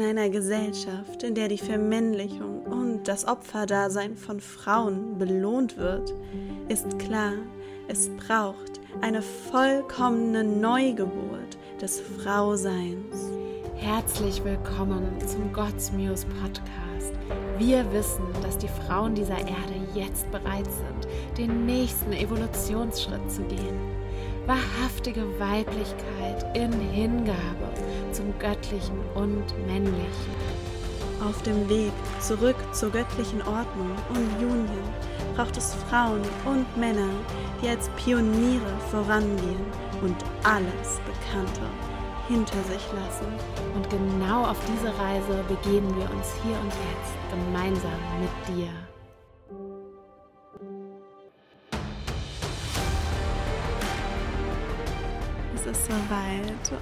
In einer Gesellschaft, in der die Vermännlichung und das Opferdasein von Frauen belohnt wird, ist klar, es braucht eine vollkommene Neugeburt des Frauseins. Herzlich willkommen zum God's Podcast. Wir wissen, dass die Frauen dieser Erde jetzt bereit sind, den nächsten Evolutionsschritt zu gehen. Wahrhaftige Weiblichkeit in Hingabe zum Göttlichen und Männlichen. Auf dem Weg zurück zur göttlichen Ordnung und Union braucht es Frauen und Männer, die als Pioniere vorangehen und alles Bekannte hinter sich lassen. Und genau auf diese Reise begeben wir uns hier und jetzt gemeinsam mit dir. Es ist soweit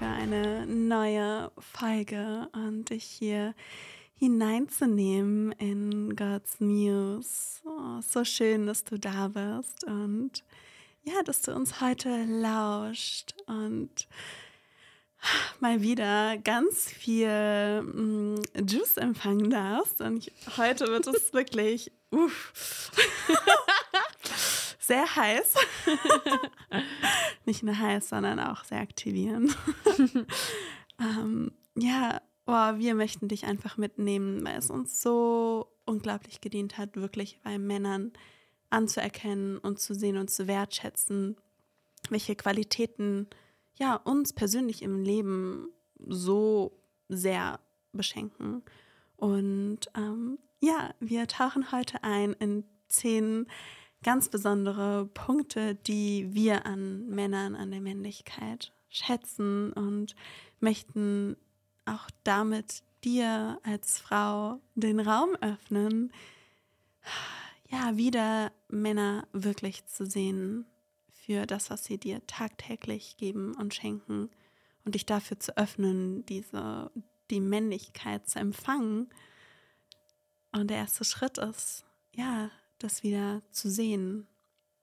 für eine neue Folge und dich hier hineinzunehmen in God's News. Oh, so schön, dass du da bist und ja, dass du uns heute lauscht und mal wieder ganz viel mm, Juice empfangen darfst. Und ich, heute wird es wirklich uff, sehr heiß. Nicht nur heiß, sondern auch sehr aktivierend. ähm, ja, oh, wir möchten dich einfach mitnehmen, weil es uns so unglaublich gedient hat, wirklich bei Männern anzuerkennen und zu sehen und zu wertschätzen, welche Qualitäten ja uns persönlich im Leben so sehr beschenken. Und ähm, ja, wir tauchen heute ein in zehn ganz besondere Punkte, die wir an Männern, an der Männlichkeit schätzen und möchten auch damit dir als Frau den Raum öffnen, ja, wieder Männer wirklich zu sehen für das, was sie dir tagtäglich geben und schenken und dich dafür zu öffnen, diese, die Männlichkeit zu empfangen. Und der erste Schritt ist, ja, das wieder zu sehen.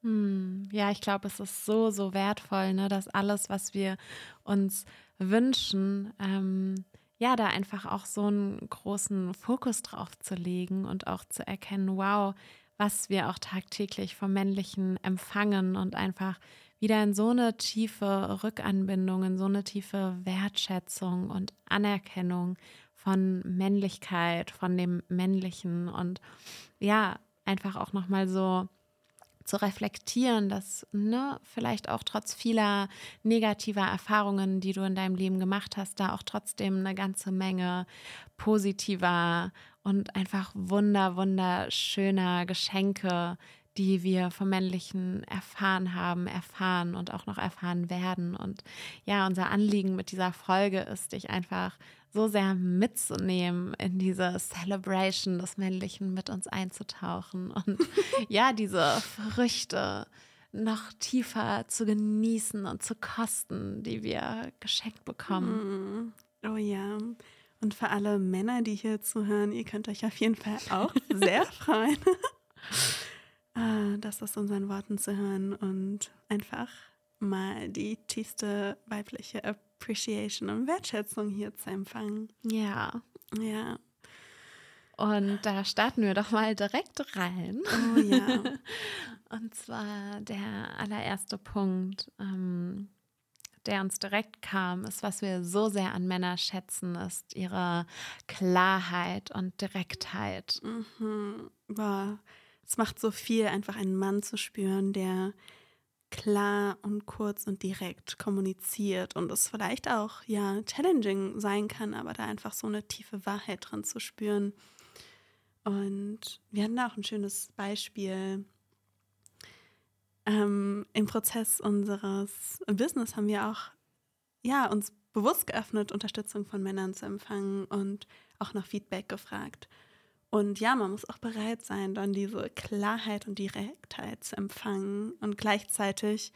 Hm, ja, ich glaube, es ist so, so wertvoll, ne, dass alles, was wir uns wünschen, ähm, ja, da einfach auch so einen großen Fokus drauf zu legen und auch zu erkennen, wow, was wir auch tagtäglich vom Männlichen empfangen und einfach wieder in so eine tiefe Rückanbindung, in so eine tiefe Wertschätzung und Anerkennung von Männlichkeit, von dem Männlichen und ja, einfach auch nochmal so zu reflektieren, dass ne, vielleicht auch trotz vieler negativer Erfahrungen, die du in deinem Leben gemacht hast, da auch trotzdem eine ganze Menge positiver und einfach wunder, wunderschöner Geschenke, die wir vom Männlichen erfahren haben, erfahren und auch noch erfahren werden. Und ja, unser Anliegen mit dieser Folge ist, dich einfach so sehr mitzunehmen in diese Celebration des Männlichen mit uns einzutauchen und ja, diese Früchte noch tiefer zu genießen und zu kosten, die wir geschenkt bekommen. Mm. Oh ja. Und für alle Männer, die hier zuhören, ihr könnt euch auf jeden Fall auch sehr freuen, ah, das aus unseren Worten zu hören und einfach mal die tiefste weibliche Appreciation und Wertschätzung hier zu empfangen. Ja. Ja. Und da starten wir doch mal direkt rein. Oh ja. und zwar der allererste Punkt. Ähm, der uns direkt kam, ist, was wir so sehr an Männer schätzen, ist ihre Klarheit und Direktheit. Mhm. Boah, es macht so viel, einfach einen Mann zu spüren, der klar und kurz und direkt kommuniziert und es vielleicht auch ja challenging sein kann, aber da einfach so eine tiefe Wahrheit drin zu spüren. Und wir hatten da auch ein schönes Beispiel ähm, im Prozess unseres Business haben wir auch ja, uns bewusst geöffnet, Unterstützung von Männern zu empfangen und auch nach Feedback gefragt. Und ja, man muss auch bereit sein, dann diese Klarheit und Direktheit zu empfangen. Und gleichzeitig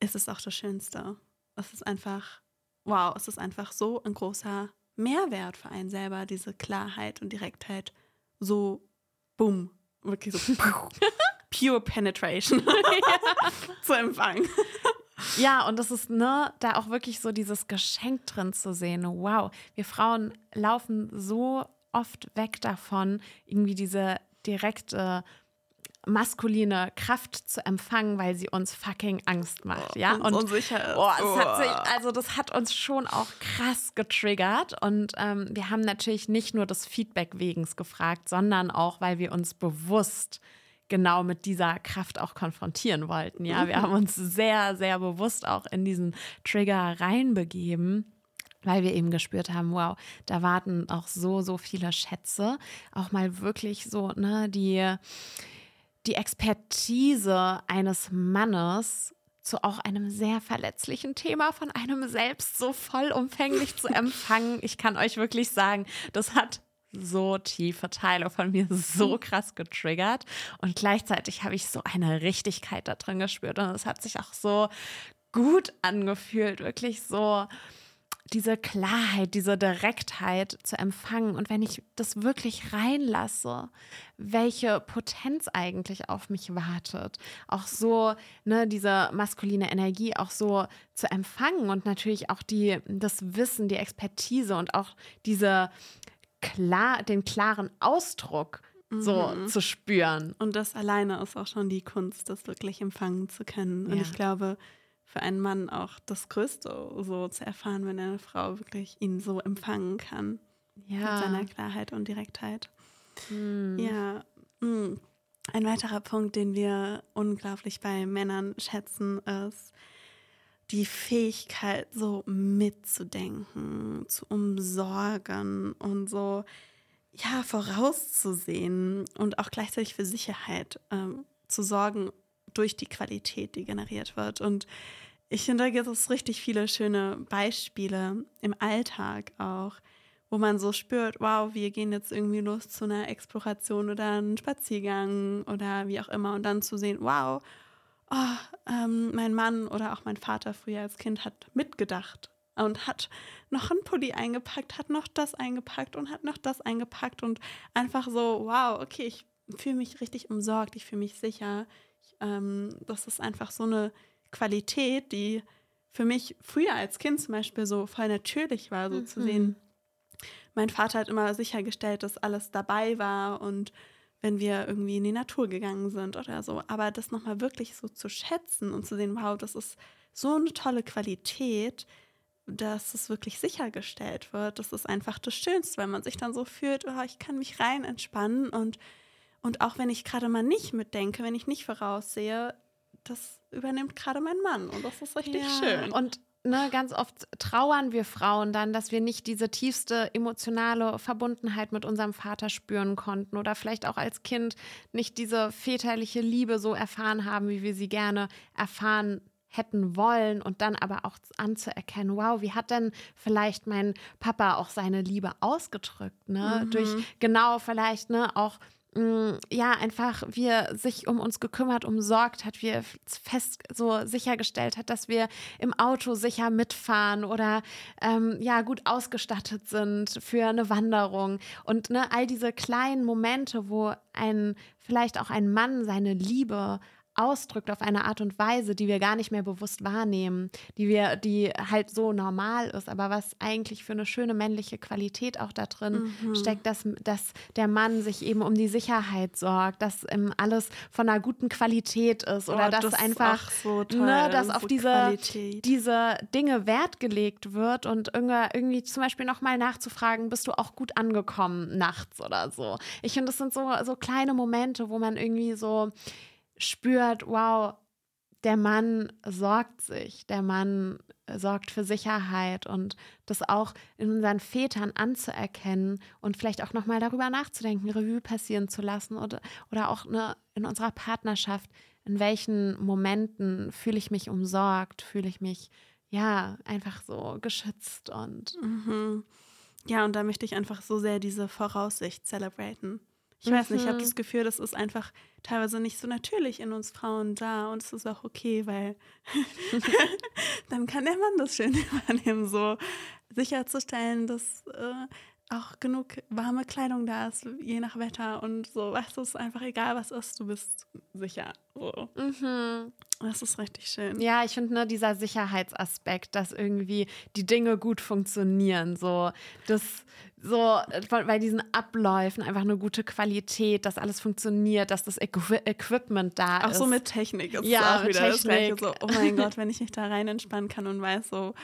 ist es auch das Schönste. Es ist einfach, wow, es ist einfach so ein großer Mehrwert für einen selber, diese Klarheit und Direktheit so, bumm, wirklich so pure Penetration zu empfangen. Ja, und das ist, ne, da auch wirklich so dieses Geschenk drin zu sehen. Wow, wir Frauen laufen so oft weg davon, irgendwie diese direkte maskuline Kraft zu empfangen, weil sie uns fucking Angst macht, ja? Und unsicher ist. Oh, hat sich, also das hat uns schon auch krass getriggert und ähm, wir haben natürlich nicht nur das Feedback wegens gefragt, sondern auch, weil wir uns bewusst genau mit dieser Kraft auch konfrontieren wollten, ja? Wir haben uns sehr, sehr bewusst auch in diesen Trigger reinbegeben weil wir eben gespürt haben, wow, da warten auch so, so viele Schätze. Auch mal wirklich so, ne, die, die Expertise eines Mannes zu auch einem sehr verletzlichen Thema von einem selbst so vollumfänglich zu empfangen. Ich kann euch wirklich sagen, das hat so tiefe Teile von mir so krass getriggert und gleichzeitig habe ich so eine Richtigkeit da drin gespürt und es hat sich auch so gut angefühlt, wirklich so diese Klarheit, diese Direktheit zu empfangen. Und wenn ich das wirklich reinlasse, welche Potenz eigentlich auf mich wartet, auch so, ne, diese maskuline Energie auch so zu empfangen und natürlich auch die, das Wissen, die Expertise und auch diese klar, den klaren Ausdruck so mhm. zu spüren. Und das alleine ist auch schon die Kunst, das wirklich empfangen zu können. Und ja. ich glaube, für einen Mann auch das Größte, so zu erfahren, wenn eine Frau wirklich ihn so empfangen kann. Ja. Mit seiner Klarheit und Direktheit. Mhm. Ja. Hm. Ein weiterer Punkt, den wir unglaublich bei Männern schätzen, ist die Fähigkeit, so mitzudenken, zu umsorgen und so, ja, vorauszusehen und auch gleichzeitig für Sicherheit ähm, zu sorgen durch die Qualität, die generiert wird. Und ich finde, da gibt es richtig viele schöne Beispiele im Alltag auch, wo man so spürt, wow, wir gehen jetzt irgendwie los zu einer Exploration oder einem Spaziergang oder wie auch immer und dann zu sehen, wow, oh, ähm, mein Mann oder auch mein Vater früher als Kind hat mitgedacht und hat noch einen Pulli eingepackt, hat noch das eingepackt und hat noch das eingepackt und einfach so, wow, okay, ich fühle mich richtig umsorgt, ich fühle mich sicher. Ähm, das ist einfach so eine Qualität, die für mich früher als Kind zum Beispiel so voll natürlich war, so mhm. zu sehen. Mein Vater hat immer sichergestellt, dass alles dabei war und wenn wir irgendwie in die Natur gegangen sind oder so. Aber das nochmal wirklich so zu schätzen und zu sehen, wow, das ist so eine tolle Qualität, dass es wirklich sichergestellt wird. Das ist einfach das Schönste, weil man sich dann so fühlt, oh, ich kann mich rein entspannen und, und auch wenn ich gerade mal nicht mitdenke, wenn ich nicht voraussehe, das übernimmt gerade mein Mann und das ist richtig ja. schön. Und ne, ganz oft trauern wir Frauen dann, dass wir nicht diese tiefste emotionale Verbundenheit mit unserem Vater spüren konnten oder vielleicht auch als Kind nicht diese väterliche Liebe so erfahren haben, wie wir sie gerne erfahren hätten wollen und dann aber auch anzuerkennen, wow, wie hat denn vielleicht mein Papa auch seine Liebe ausgedrückt, ne? Mhm. Durch genau vielleicht, ne, auch Ja, einfach wie er sich um uns gekümmert, umsorgt hat, wie er fest so sichergestellt hat, dass wir im Auto sicher mitfahren oder ähm, ja gut ausgestattet sind für eine Wanderung. Und ne, all diese kleinen Momente, wo ein vielleicht auch ein Mann seine Liebe ausdrückt auf eine Art und Weise, die wir gar nicht mehr bewusst wahrnehmen, die wir, die halt so normal ist, aber was eigentlich für eine schöne männliche Qualität auch da drin mhm. steckt, dass, dass der Mann sich eben um die Sicherheit sorgt, dass ähm, alles von einer guten Qualität ist oder oh, dass das einfach, so toll, ne, dass auf diese, diese Dinge Wert gelegt wird und irgendwie, irgendwie zum Beispiel nochmal nachzufragen, bist du auch gut angekommen nachts oder so. Ich finde, das sind so, so kleine Momente, wo man irgendwie so spürt, wow, der Mann sorgt sich, der Mann sorgt für Sicherheit und das auch in unseren Vätern anzuerkennen und vielleicht auch nochmal darüber nachzudenken, Revue passieren zu lassen oder, oder auch ne, in unserer Partnerschaft, in welchen Momenten fühle ich mich umsorgt, fühle ich mich ja einfach so geschützt und. Mhm. Ja, und da möchte ich einfach so sehr diese Voraussicht celebraten. Ich weiß nicht, ich habe mhm. das Gefühl, das ist einfach teilweise nicht so natürlich in uns Frauen da und es ist auch okay, weil dann kann der Mann das schön übernehmen, so sicherzustellen, dass äh, auch genug warme Kleidung da ist, je nach Wetter und so, weißt du, es ist einfach egal, was ist, du bist sicher. So. Mhm. Das ist richtig schön. Ja, ich finde ne, dieser Sicherheitsaspekt, dass irgendwie die Dinge gut funktionieren, so das so bei diesen Abläufen einfach eine gute Qualität, dass alles funktioniert, dass das Equi Equipment da auch ist. Auch so mit Technik ist ja, auch wieder Technik. das Gleiche. So, oh mein Gott, wenn ich mich da rein entspannen kann und weiß so,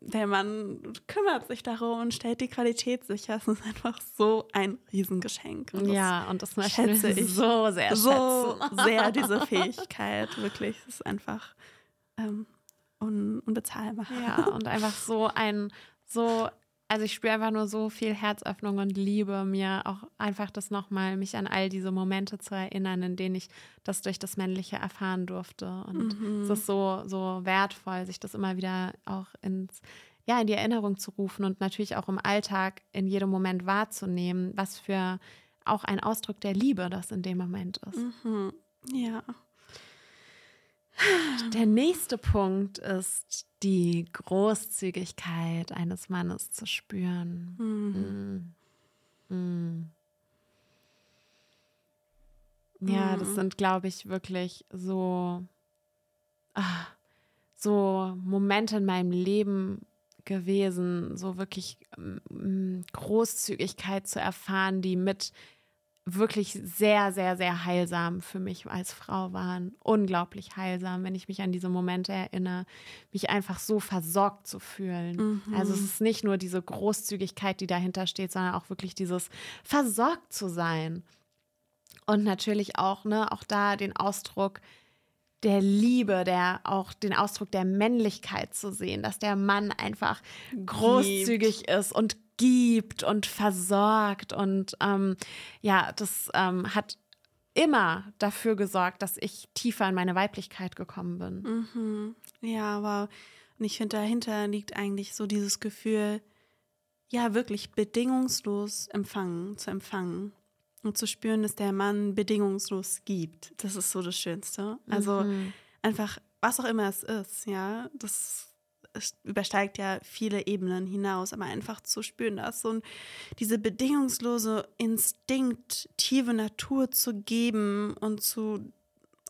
der Mann kümmert sich darum und stellt die Qualität sicher. Es ist einfach so ein Riesengeschenk. Und ja, und das schätze ich so sehr so sehr diese Fähigkeit. Wirklich, es ist einfach ähm, un unbezahlbar. Ja, und einfach so ein so also ich spüre einfach nur so viel Herzöffnung und Liebe, mir auch einfach das nochmal, mich an all diese Momente zu erinnern, in denen ich das durch das Männliche erfahren durfte. Und mhm. es ist so, so wertvoll, sich das immer wieder auch ins, ja, in die Erinnerung zu rufen und natürlich auch im Alltag in jedem Moment wahrzunehmen, was für auch ein Ausdruck der Liebe das in dem Moment ist. Mhm. Ja. Der nächste Punkt ist die Großzügigkeit eines Mannes zu spüren. Mhm. Mhm. Ja, das mhm. sind, glaube ich, wirklich so, ah, so Momente in meinem Leben gewesen, so wirklich mm, Großzügigkeit zu erfahren, die mit wirklich sehr, sehr, sehr heilsam für mich als Frau waren. Unglaublich heilsam, wenn ich mich an diese Momente erinnere, mich einfach so versorgt zu fühlen. Mhm. Also es ist nicht nur diese Großzügigkeit, die dahinter steht, sondern auch wirklich dieses versorgt zu sein. Und natürlich auch, ne, auch da den Ausdruck der Liebe, der auch den Ausdruck der Männlichkeit zu sehen, dass der Mann einfach großzügig Gibt. ist und gibt und versorgt. Und ähm, ja, das ähm, hat immer dafür gesorgt, dass ich tiefer in meine Weiblichkeit gekommen bin. Mhm. Ja, wow. Und ich finde, dahinter liegt eigentlich so dieses Gefühl, ja, wirklich bedingungslos empfangen, zu empfangen und zu spüren, dass der Mann bedingungslos gibt. Das ist so das Schönste. Also mhm. einfach, was auch immer es ist, ja, das es übersteigt ja viele Ebenen hinaus, aber einfach zu spüren, dass so ein, diese bedingungslose, instinktive Natur zu geben und zu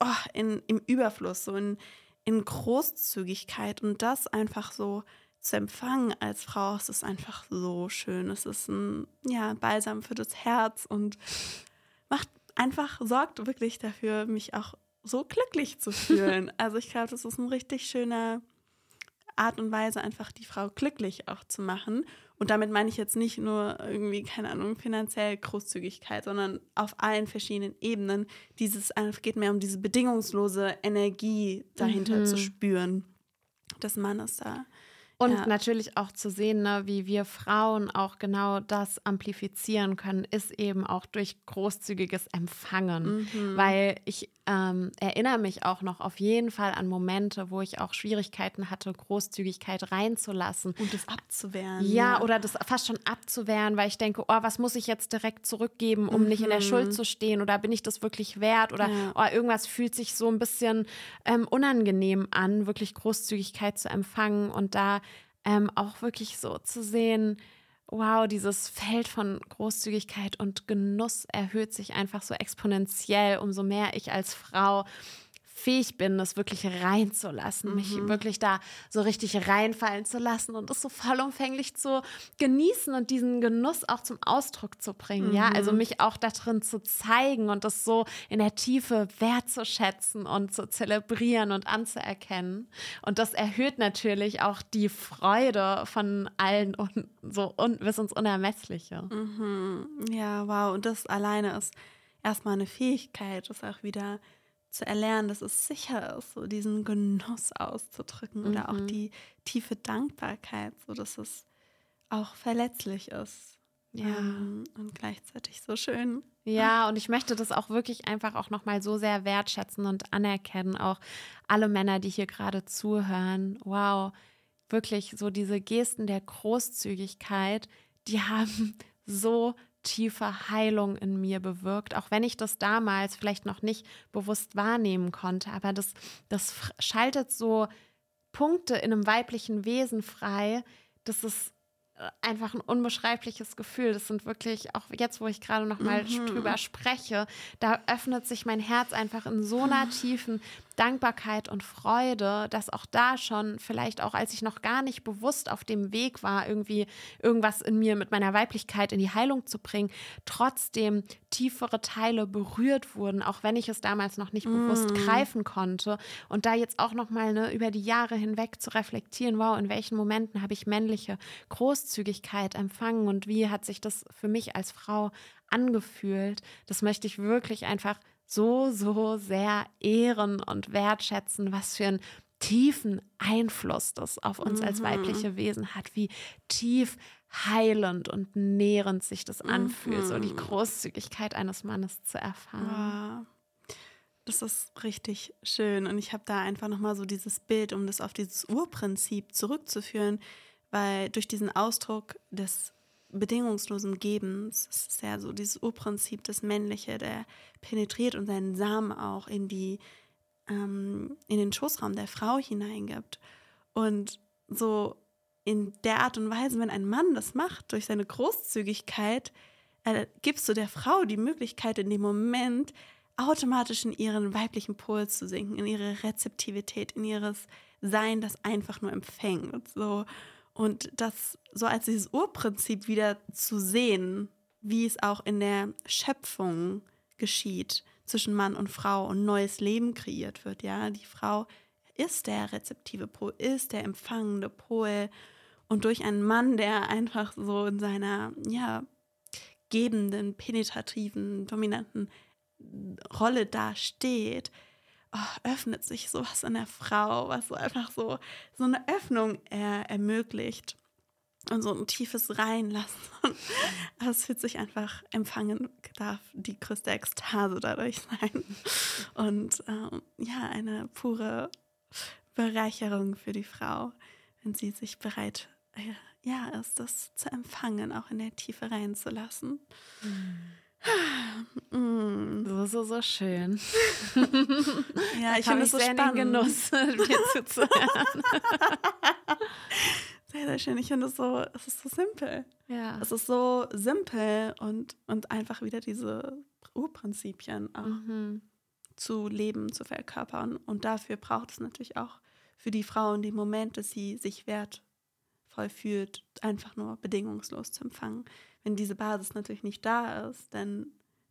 oh, in, im Überfluss, so in, in Großzügigkeit und das einfach so zu empfangen als Frau, es ist einfach so schön. Es ist ein ja, Balsam für das Herz und macht einfach, sorgt wirklich dafür, mich auch so glücklich zu fühlen. also ich glaube, das ist ein richtig schöner Art und Weise, einfach die Frau glücklich auch zu machen. Und damit meine ich jetzt nicht nur irgendwie, keine Ahnung, finanziell Großzügigkeit, sondern auf allen verschiedenen Ebenen. Dieses geht mehr um diese bedingungslose Energie dahinter mhm. zu spüren des Mannes da. Und ja. natürlich auch zu sehen, ne, wie wir Frauen auch genau das amplifizieren können, ist eben auch durch großzügiges Empfangen. Mhm. Weil ich ähm, erinnere mich auch noch auf jeden Fall an Momente, wo ich auch Schwierigkeiten hatte, Großzügigkeit reinzulassen. Und das abzuwehren. Ja, ja, oder das fast schon abzuwehren, weil ich denke, oh, was muss ich jetzt direkt zurückgeben, um mhm. nicht in der Schuld mhm. zu stehen? Oder bin ich das wirklich wert? Oder ja. oh, irgendwas fühlt sich so ein bisschen ähm, unangenehm an, wirklich Großzügigkeit zu empfangen und da ähm, auch wirklich so zu sehen, wow, dieses Feld von Großzügigkeit und Genuss erhöht sich einfach so exponentiell, umso mehr ich als Frau fähig bin, das wirklich reinzulassen, mhm. mich wirklich da so richtig reinfallen zu lassen und das so vollumfänglich zu genießen und diesen Genuss auch zum Ausdruck zu bringen. Mhm. Ja, also mhm. mich auch da drin zu zeigen und das so in der Tiefe wertzuschätzen und zu zelebrieren und anzuerkennen. Und das erhöht natürlich auch die Freude von allen und so und bis ins Unermessliche. Mhm. Ja, wow. Und das alleine ist erstmal eine Fähigkeit, das auch wieder zu erlernen, dass es sicher ist, so diesen Genuss auszudrücken mhm. oder auch mhm. die tiefe Dankbarkeit, so dass es auch verletzlich ist. Ja. Ähm, und gleichzeitig so schön. Ja, und ich möchte das auch wirklich einfach auch nochmal so sehr wertschätzen und anerkennen, auch alle Männer, die hier gerade zuhören. Wow, wirklich so diese Gesten der Großzügigkeit, die haben so tiefe Heilung in mir bewirkt, auch wenn ich das damals vielleicht noch nicht bewusst wahrnehmen konnte. Aber das, das schaltet so Punkte in einem weiblichen Wesen frei, dass es einfach ein unbeschreibliches Gefühl. Das sind wirklich, auch jetzt, wo ich gerade noch mal mhm. drüber spreche, da öffnet sich mein Herz einfach in so einer tiefen Dankbarkeit und Freude, dass auch da schon, vielleicht auch als ich noch gar nicht bewusst auf dem Weg war, irgendwie irgendwas in mir mit meiner Weiblichkeit in die Heilung zu bringen, trotzdem tiefere Teile berührt wurden, auch wenn ich es damals noch nicht mm. bewusst greifen konnte. Und da jetzt auch noch mal ne, über die Jahre hinweg zu reflektieren, wow, in welchen Momenten habe ich männliche Großzügigkeit empfangen und wie hat sich das für mich als Frau angefühlt, das möchte ich wirklich einfach so, so sehr ehren und wertschätzen, was für einen tiefen Einfluss das auf uns mhm. als weibliche Wesen hat, wie tief heilend und nährend sich das anfühlt, mhm. so die mhm. Großzügigkeit eines Mannes zu erfahren. Wow. Das ist richtig schön und ich habe da einfach nochmal so dieses Bild, um das auf dieses Urprinzip zurückzuführen, weil durch diesen Ausdruck des bedingungslosen Gebens. Es ist ja so dieses Urprinzip, das Männliche, der penetriert und seinen Samen auch in die, ähm, in den Schoßraum der Frau hineingibt. Und so in der Art und Weise, wenn ein Mann das macht, durch seine Großzügigkeit, äh, gibst du der Frau die Möglichkeit, in dem Moment automatisch in ihren weiblichen Pol zu sinken, in ihre Rezeptivität, in ihres Sein, das einfach nur empfängt. So. Und das so als dieses Urprinzip wieder zu sehen, wie es auch in der Schöpfung geschieht zwischen Mann und Frau und neues Leben kreiert wird. Ja, die Frau ist der rezeptive Pol, ist der empfangende Pol. Und durch einen Mann, der einfach so in seiner, ja, gebenden, penetrativen, dominanten Rolle dasteht, oh, öffnet sich sowas in der Frau, was so einfach so, so eine Öffnung er, ermöglicht und so ein tiefes Reinlassen. es fühlt sich einfach empfangen, darf die größte Ekstase dadurch sein. Und ähm, ja, eine pure Bereicherung für die Frau, wenn sie sich bereit äh, ja, ist, das zu empfangen, auch in der Tiefe reinzulassen. Mhm. So, so, so schön. ja, ich finde es so spannend. Genuss, dir zuzuhören. sehr, sehr schön. Ich finde es so, es ist so simpel. Ja. Es ist so simpel und, und einfach wieder diese Urprinzipien auch mhm. zu leben, zu verkörpern. Und dafür braucht es natürlich auch für die Frauen den Moment, dass sie sich wertvoll fühlt, einfach nur bedingungslos zu empfangen wenn diese Basis natürlich nicht da ist, dann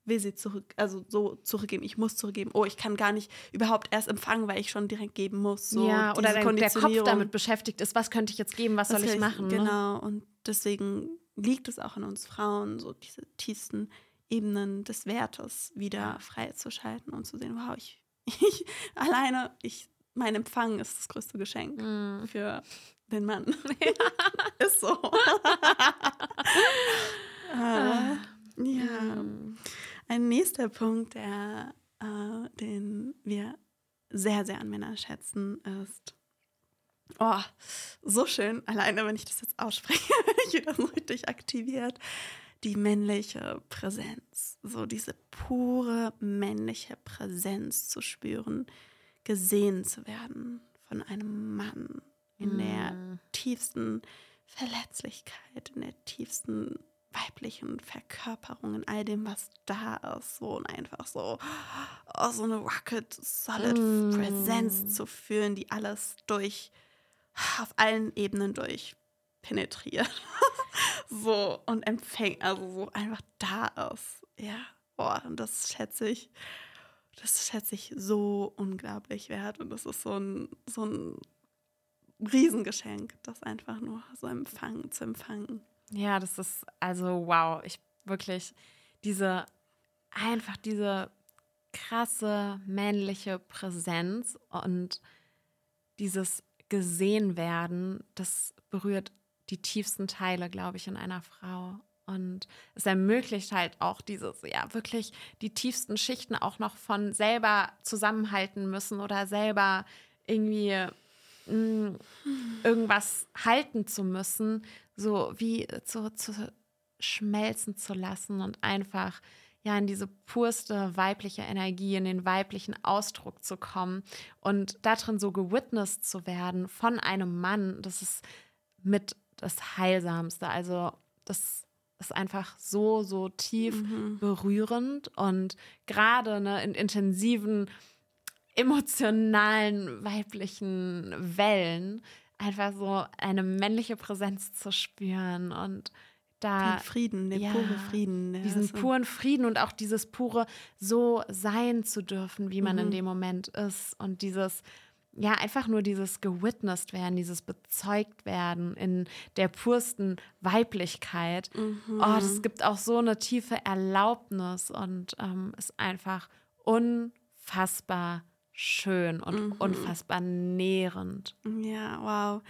will sie zurück, also so zurückgeben, ich muss zurückgeben. Oh, ich kann gar nicht überhaupt erst empfangen, weil ich schon direkt geben muss. So ja, oder der, der Kopf damit beschäftigt ist, was könnte ich jetzt geben, was, was soll ich machen? Ne? Genau, ne? und deswegen liegt es auch in uns Frauen, so diese tiefsten Ebenen des Wertes wieder freizuschalten und zu sehen, wow, ich, ich alleine, ich, mein Empfang ist das größte Geschenk mm. für den Mann. Ja. ist so. äh, ja. Ein nächster Punkt, der, äh, den wir sehr, sehr an Männern schätzen, ist, oh, so schön, alleine wenn ich das jetzt ausspreche, bin ich wieder so richtig aktiviert, die männliche Präsenz. So diese pure männliche Präsenz zu spüren, gesehen zu werden von einem Mann in der mm. tiefsten Verletzlichkeit, in der tiefsten weiblichen Verkörperung, in all dem, was da ist. So und einfach so, oh, so eine rocket solid mm. Präsenz zu fühlen, die alles durch, auf allen Ebenen durch penetriert. so und empfängt, also so einfach da ist. Ja, boah, und das schätze ich. Das schätze ich so unglaublich wert. Und das ist so ein, so ein Riesengeschenk, das einfach nur so empfangen, zu empfangen. Ja, das ist also wow. Ich wirklich diese, einfach diese krasse männliche Präsenz und dieses gesehen werden, das berührt die tiefsten Teile, glaube ich, in einer Frau. Und es ermöglicht halt auch dieses, ja, wirklich die tiefsten Schichten auch noch von selber zusammenhalten müssen oder selber irgendwie mh, irgendwas halten zu müssen, so wie zu, zu schmelzen zu lassen und einfach ja in diese purste weibliche Energie, in den weiblichen Ausdruck zu kommen und darin so gewitnessed zu werden von einem Mann, das ist mit das Heilsamste. Also das ist einfach so, so tief mhm. berührend und gerade ne, in intensiven, emotionalen, weiblichen Wellen einfach so eine männliche Präsenz zu spüren und da den Frieden, den ja, pure Frieden. Diesen so. puren Frieden und auch dieses pure so sein zu dürfen, wie man mhm. in dem Moment ist und dieses ja, einfach nur dieses gewitnessed werden, dieses bezeugt werden in der pursten Weiblichkeit. Mhm. Oh, das gibt auch so eine tiefe Erlaubnis und ähm, ist einfach unfassbar schön und mhm. unfassbar nährend. Ja, wow.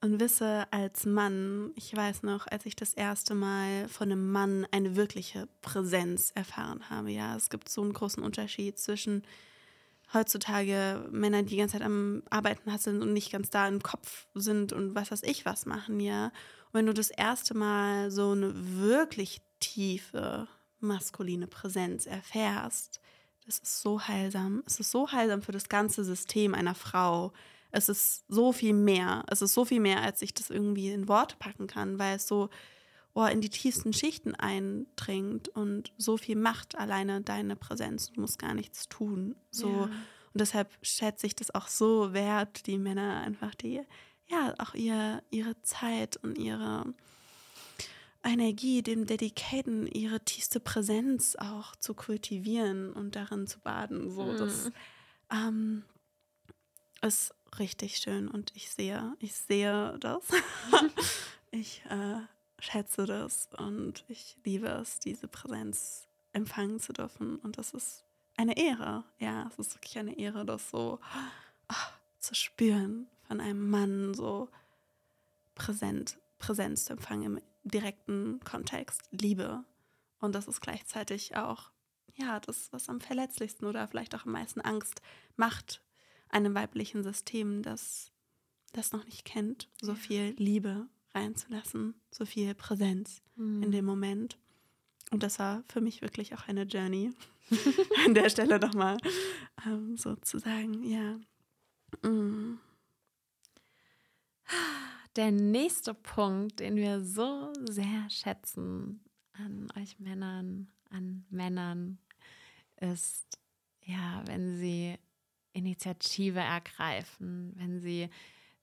Und wisse als Mann, ich weiß noch, als ich das erste Mal von einem Mann eine wirkliche Präsenz erfahren habe, ja, es gibt so einen großen Unterschied zwischen heutzutage Männer, die die ganze Zeit am Arbeiten sind und nicht ganz da im Kopf sind und was weiß ich was machen, ja. Und wenn du das erste Mal so eine wirklich tiefe maskuline Präsenz erfährst, das ist so heilsam. Es ist so heilsam für das ganze System einer Frau. Es ist so viel mehr. Es ist so viel mehr, als ich das irgendwie in Worte packen kann, weil es so oh, in die tiefsten Schichten eindringt und so viel macht alleine deine Präsenz. Du musst gar nichts tun. So. Ja. Und deshalb schätze ich das auch so wert, die Männer einfach, die ja auch ihr, ihre Zeit und ihre Energie, dem Dedicaten, ihre tiefste Präsenz auch zu kultivieren und darin zu baden. So, mhm. das ähm, ist richtig schön und ich sehe, ich sehe das. ich äh, schätze das und ich liebe es, diese Präsenz empfangen zu dürfen. Und das ist eine Ehre. Ja, es ist wirklich eine Ehre, das so oh, zu spüren von einem Mann, so präsent, Präsenz zu empfangen im direkten Kontext, Liebe. Und das ist gleichzeitig auch, ja, das, was am verletzlichsten oder vielleicht auch am meisten Angst macht, einem weiblichen System, das das noch nicht kennt, so viel Liebe reinzulassen, so viel Präsenz mhm. in dem Moment. Und das war für mich wirklich auch eine Journey. An der Stelle nochmal ähm, so zu sagen, ja. Mm. Der nächste Punkt, den wir so sehr schätzen an euch Männern, an Männern, ist, ja, wenn sie Initiative ergreifen, wenn sie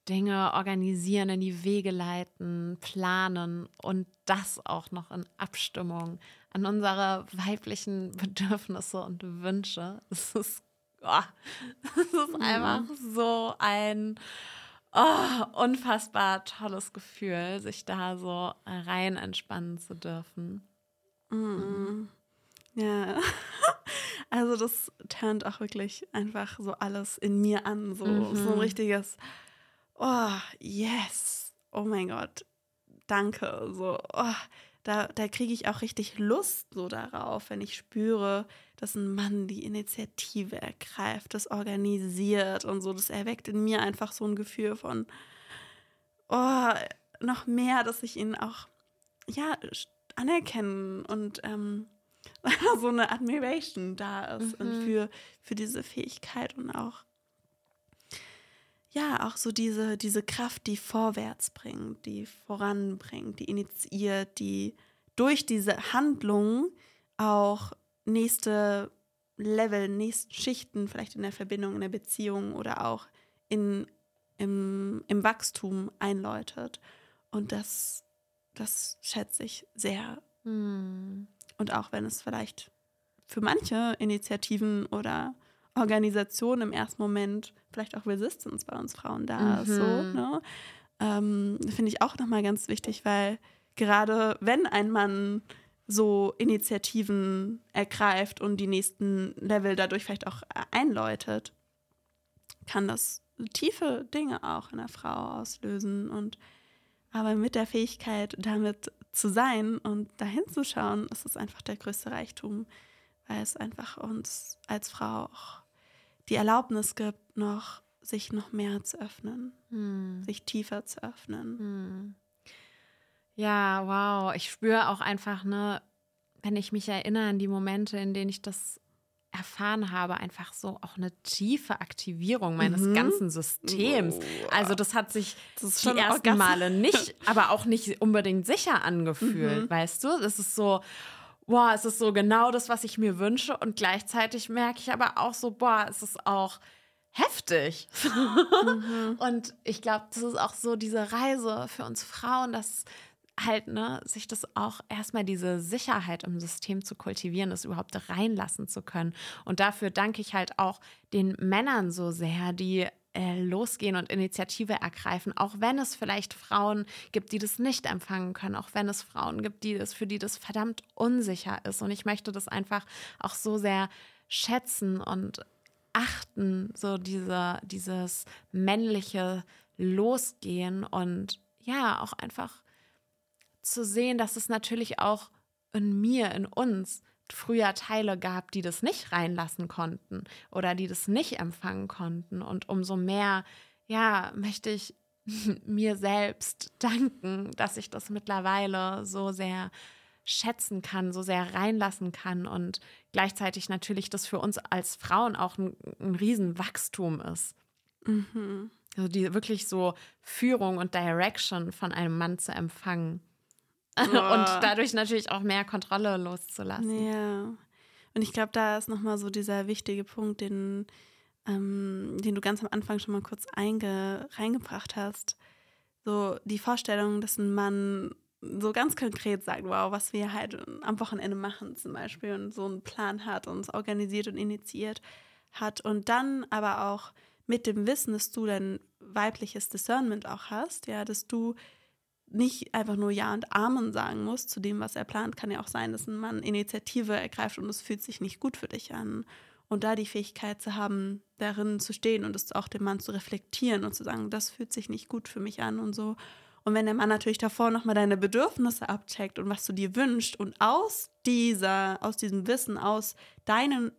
Dinge organisieren, in die Wege leiten, planen und das auch noch in Abstimmung an unsere weiblichen Bedürfnisse und Wünsche. Es ist, oh, es ist einfach so ein oh, unfassbar tolles Gefühl, sich da so rein entspannen zu dürfen. Mhm. Ja, also das turnt auch wirklich einfach so alles in mir an, so, mhm. so ein richtiges oh, yes, oh mein Gott, danke. So, oh, da, da kriege ich auch richtig Lust so darauf, wenn ich spüre, dass ein Mann die Initiative ergreift, das organisiert und so. Das erweckt in mir einfach so ein Gefühl von, oh, noch mehr, dass ich ihn auch, ja, anerkennen und ähm, so eine Admiration da ist mhm. und für, für diese Fähigkeit und auch ja, auch so diese, diese Kraft, die vorwärts bringt, die voranbringt, die initiiert, die durch diese Handlung auch nächste Level, nächste Schichten, vielleicht in der Verbindung, in der Beziehung oder auch in, im, im Wachstum einläutet. Und das, das schätze ich sehr. Hm. Und auch wenn es vielleicht für manche Initiativen oder Organisation im ersten Moment vielleicht auch Resistance bei uns Frauen da mhm. ist. So, ne? ähm, Finde ich auch nochmal ganz wichtig, weil gerade wenn ein Mann so Initiativen ergreift und die nächsten Level dadurch vielleicht auch einläutet, kann das tiefe Dinge auch in der Frau auslösen. Und aber mit der Fähigkeit, damit zu sein und dahin zu schauen, ist es einfach der größte Reichtum, weil es einfach uns als Frau auch die Erlaubnis gibt, noch sich noch mehr zu öffnen, hm. sich tiefer zu öffnen. Hm. Ja, wow. Ich spüre auch einfach, ne, wenn ich mich erinnere an die Momente, in denen ich das erfahren habe, einfach so auch eine tiefe Aktivierung meines mhm. ganzen Systems. Oh. Also das hat sich das die ersten Male nicht, aber auch nicht unbedingt sicher angefühlt, mhm. weißt du? Es ist so, boah, es ist so genau das, was ich mir wünsche und gleichzeitig merke ich aber auch so, boah, es ist auch heftig. Mhm. und ich glaube, das ist auch so diese Reise für uns Frauen, dass halt, ne, sich das auch erstmal diese Sicherheit im System zu kultivieren, das überhaupt reinlassen zu können. Und dafür danke ich halt auch den Männern so sehr, die äh, losgehen und Initiative ergreifen, auch wenn es vielleicht Frauen gibt, die das nicht empfangen können, auch wenn es Frauen gibt, die das, für die das verdammt unsicher ist. Und ich möchte das einfach auch so sehr schätzen und achten, so diese, dieses männliche Losgehen und ja, auch einfach zu sehen, dass es natürlich auch in mir, in uns früher Teile gab, die das nicht reinlassen konnten oder die das nicht empfangen konnten. Und umso mehr, ja, möchte ich mir selbst danken, dass ich das mittlerweile so sehr schätzen kann, so sehr reinlassen kann und gleichzeitig natürlich das für uns als Frauen auch ein, ein Riesenwachstum ist. Mhm. Also die wirklich so Führung und Direction von einem Mann zu empfangen. Und dadurch natürlich auch mehr Kontrolle loszulassen. Ja. Und ich glaube, da ist nochmal so dieser wichtige Punkt, den, ähm, den du ganz am Anfang schon mal kurz einge reingebracht hast. So die Vorstellung, dass ein Mann so ganz konkret sagt, wow, was wir halt am Wochenende machen zum Beispiel und so einen Plan hat und es organisiert und initiiert hat und dann aber auch mit dem Wissen, dass du dein weibliches Discernment auch hast, ja, dass du nicht einfach nur Ja und Amen sagen muss zu dem, was er plant. Kann ja auch sein, dass ein Mann Initiative ergreift und es fühlt sich nicht gut für dich an. Und da die Fähigkeit zu haben, darin zu stehen und es auch dem Mann zu reflektieren und zu sagen, das fühlt sich nicht gut für mich an und so. Und wenn der Mann natürlich davor nochmal deine Bedürfnisse abcheckt und was du dir wünschst und aus dieser, aus diesem Wissen, aus deinen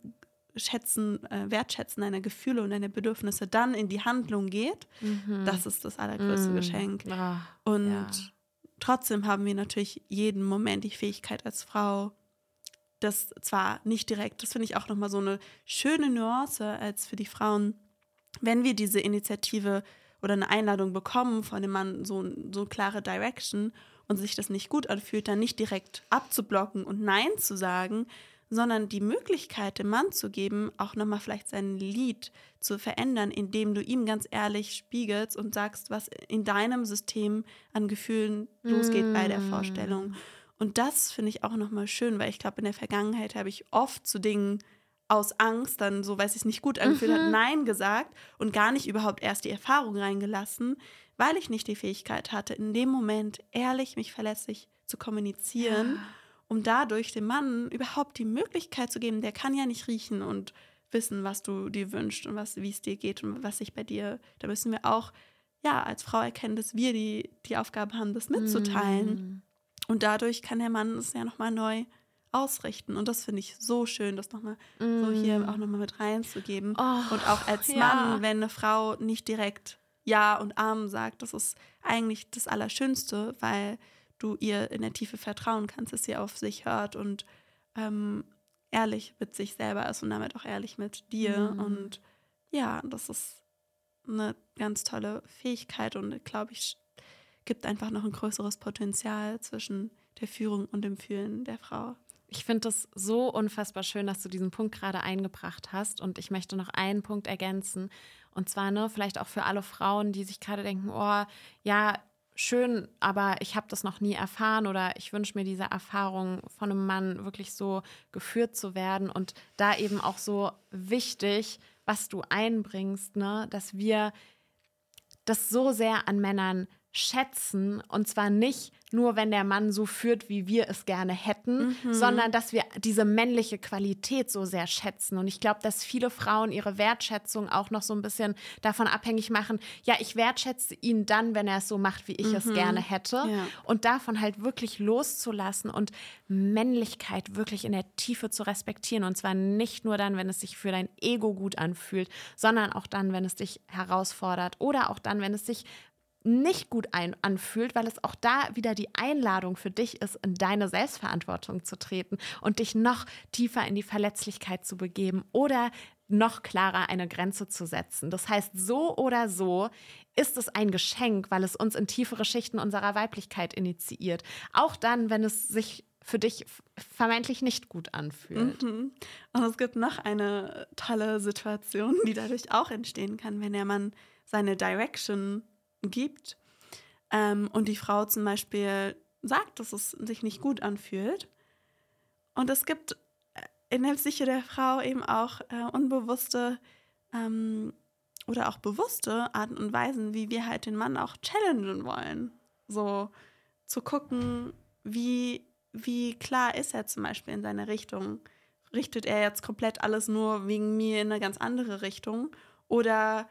Schätzen, äh, Wertschätzen deiner Gefühle und deiner Bedürfnisse dann in die Handlung geht, mhm. das ist das allergrößte mhm. Geschenk. Ach, und ja. trotzdem haben wir natürlich jeden Moment die Fähigkeit als Frau, das zwar nicht direkt, das finde ich auch nochmal so eine schöne Nuance als für die Frauen, wenn wir diese Initiative oder eine Einladung bekommen von dem Mann, so, so klare Direction und sich das nicht gut anfühlt, dann nicht direkt abzublocken und Nein zu sagen, sondern die Möglichkeit dem Mann zu geben, auch nochmal vielleicht sein Lied zu verändern, indem du ihm ganz ehrlich spiegelst und sagst, was in deinem System an Gefühlen losgeht mm. bei der mm. Vorstellung. Und das finde ich auch nochmal schön, weil ich glaube, in der Vergangenheit habe ich oft zu Dingen aus Angst, dann so, weil es sich nicht gut angefühlt mhm. hat, Nein gesagt und gar nicht überhaupt erst die Erfahrung reingelassen, weil ich nicht die Fähigkeit hatte, in dem Moment ehrlich mich verlässlich zu kommunizieren. Ja um dadurch dem Mann überhaupt die Möglichkeit zu geben, der kann ja nicht riechen und wissen, was du dir wünschst und was, wie es dir geht und was sich bei dir, da müssen wir auch, ja, als Frau erkennen, dass wir die, die Aufgabe haben, das mitzuteilen. Mm. Und dadurch kann der Mann es ja nochmal neu ausrichten. Und das finde ich so schön, das nochmal mm. so hier auch nochmal mit reinzugeben. Oh, und auch als ja. Mann, wenn eine Frau nicht direkt Ja und Amen sagt, das ist eigentlich das Allerschönste, weil du ihr in der Tiefe vertrauen kannst, dass sie auf sich hört und ähm, ehrlich mit sich selber ist und damit auch ehrlich mit dir. Mhm. Und ja, das ist eine ganz tolle Fähigkeit und glaube ich, gibt einfach noch ein größeres Potenzial zwischen der Führung und dem Fühlen der Frau. Ich finde es so unfassbar schön, dass du diesen Punkt gerade eingebracht hast. Und ich möchte noch einen Punkt ergänzen. Und zwar, ne, vielleicht auch für alle Frauen, die sich gerade denken, oh, ja, schön, aber ich habe das noch nie erfahren oder ich wünsche mir diese Erfahrung von einem Mann wirklich so geführt zu werden und da eben auch so wichtig, was du einbringst, ne, dass wir das so sehr an Männern schätzen und zwar nicht nur, wenn der Mann so führt, wie wir es gerne hätten, mhm. sondern dass wir diese männliche Qualität so sehr schätzen. Und ich glaube, dass viele Frauen ihre Wertschätzung auch noch so ein bisschen davon abhängig machen, ja, ich wertschätze ihn dann, wenn er es so macht, wie ich mhm. es gerne hätte. Ja. Und davon halt wirklich loszulassen und Männlichkeit wirklich in der Tiefe zu respektieren. Und zwar nicht nur dann, wenn es sich für dein Ego gut anfühlt, sondern auch dann, wenn es dich herausfordert oder auch dann, wenn es sich nicht gut ein anfühlt, weil es auch da wieder die Einladung für dich ist, in deine Selbstverantwortung zu treten und dich noch tiefer in die Verletzlichkeit zu begeben oder noch klarer eine Grenze zu setzen. Das heißt, so oder so ist es ein Geschenk, weil es uns in tiefere Schichten unserer Weiblichkeit initiiert. Auch dann, wenn es sich für dich vermeintlich nicht gut anfühlt. Mhm. Und es gibt noch eine tolle Situation, die dadurch auch entstehen kann, wenn der Mann seine Direction gibt ähm, und die Frau zum Beispiel sagt, dass es sich nicht gut anfühlt. Und es gibt in der Psyche der Frau eben auch äh, unbewusste ähm, oder auch bewusste Arten und Weisen, wie wir halt den Mann auch challengen wollen. So zu gucken, wie, wie klar ist er zum Beispiel in seine Richtung. Richtet er jetzt komplett alles nur wegen mir in eine ganz andere Richtung? Oder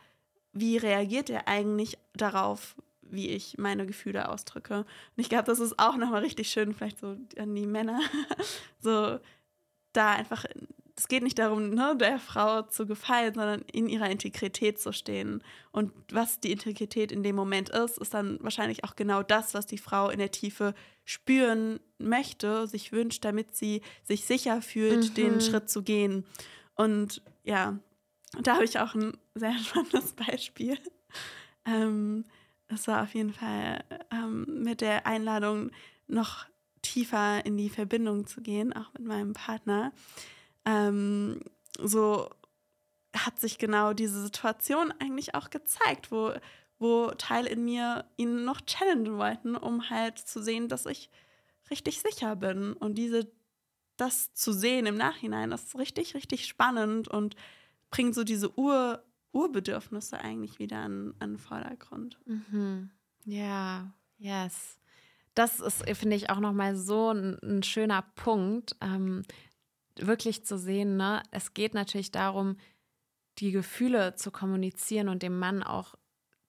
wie reagiert er eigentlich darauf, wie ich meine Gefühle ausdrücke? Und ich glaube, das ist auch nochmal richtig schön, vielleicht so an die Männer, so da einfach, es geht nicht darum, ne, der Frau zu gefallen, sondern in ihrer Integrität zu stehen. Und was die Integrität in dem Moment ist, ist dann wahrscheinlich auch genau das, was die Frau in der Tiefe spüren möchte, sich wünscht, damit sie sich sicher fühlt, mhm. den Schritt zu gehen. Und ja, da habe ich auch ein sehr spannendes Beispiel. Ähm, es war auf jeden Fall ähm, mit der Einladung, noch tiefer in die Verbindung zu gehen, auch mit meinem Partner. Ähm, so hat sich genau diese Situation eigentlich auch gezeigt, wo, wo Teil in mir ihn noch challengen wollten, um halt zu sehen, dass ich richtig sicher bin. Und diese, das zu sehen im Nachhinein, das ist richtig, richtig spannend und bringt so diese Ur, Urbedürfnisse eigentlich wieder an, an den Vordergrund. Mhm. Ja, yes. Das ist, finde ich, auch nochmal so ein, ein, schöner Punkt, ähm, wirklich zu sehen, ne? es geht natürlich darum, die Gefühle zu kommunizieren und dem Mann auch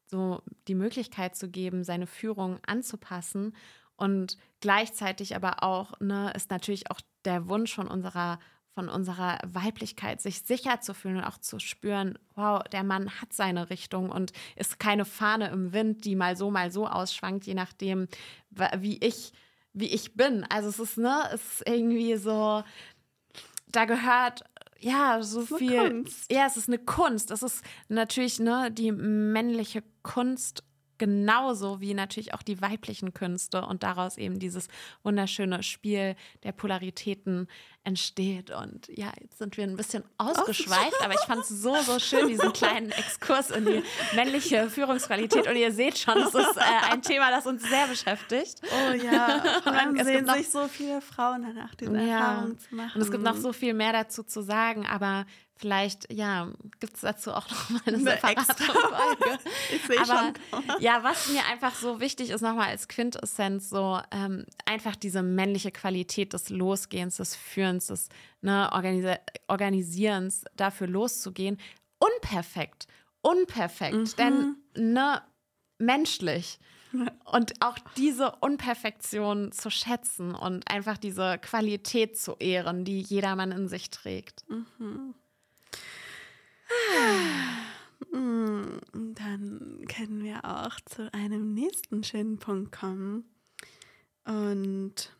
so die Möglichkeit zu geben, seine Führung anzupassen. Und gleichzeitig aber auch ne, ist natürlich auch der Wunsch von unserer von unserer Weiblichkeit, sich sicher zu fühlen und auch zu spüren, wow, der Mann hat seine Richtung und ist keine Fahne im Wind, die mal so, mal so ausschwankt, je nachdem, wie ich, wie ich bin. Also es ist, ne, es ist irgendwie so, da gehört ja, so viel. Kunst. Ja, es ist eine Kunst. Es ist natürlich ne, die männliche Kunst genauso wie natürlich auch die weiblichen Künste und daraus eben dieses wunderschöne Spiel der Polaritäten entsteht. Und ja, jetzt sind wir ein bisschen ausgeschweift, aber ich fand es so, so schön, diesen kleinen Exkurs in die männliche Führungsqualität. Und ihr seht schon, es ist äh, ein Thema, das uns sehr beschäftigt. Oh ja, und dann es sehen sich so viele Frauen danach, diese ja. Erfahrung zu machen. Und es gibt noch so viel mehr dazu zu sagen, aber Vielleicht, ja, gibt es dazu auch noch mal eine, eine separate Folge. ich sehe schon. Ja, was mir einfach so wichtig ist, nochmal als Quintessenz, so ähm, einfach diese männliche Qualität des Losgehens, des Führens, des ne, Organis Organisierens, dafür loszugehen. Unperfekt, unperfekt, mhm. denn ne, menschlich. Und auch diese Unperfektion zu schätzen und einfach diese Qualität zu ehren, die jedermann in sich trägt. Mhm. Dann können wir auch zu einem nächsten schönen Punkt kommen. Und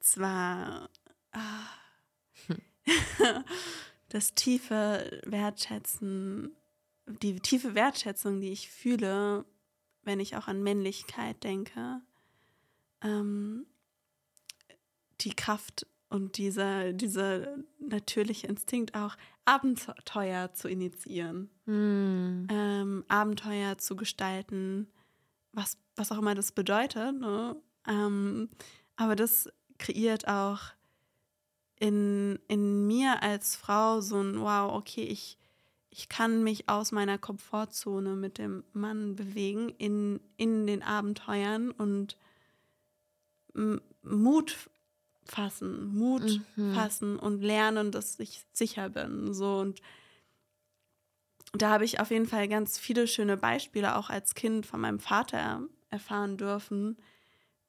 zwar ah, das tiefe Wertschätzen, die tiefe Wertschätzung, die ich fühle, wenn ich auch an Männlichkeit denke. Ähm, die Kraft und dieser, dieser natürliche Instinkt auch, Abenteuer zu initiieren, mm. ähm, Abenteuer zu gestalten, was, was auch immer das bedeutet. Ne? Ähm, aber das kreiert auch in, in mir als Frau so ein, wow, okay, ich, ich kann mich aus meiner Komfortzone mit dem Mann bewegen in, in den Abenteuern und Mut fassen, Mut mhm. fassen und lernen, dass ich sicher bin. So und da habe ich auf jeden Fall ganz viele schöne Beispiele auch als Kind von meinem Vater erfahren dürfen,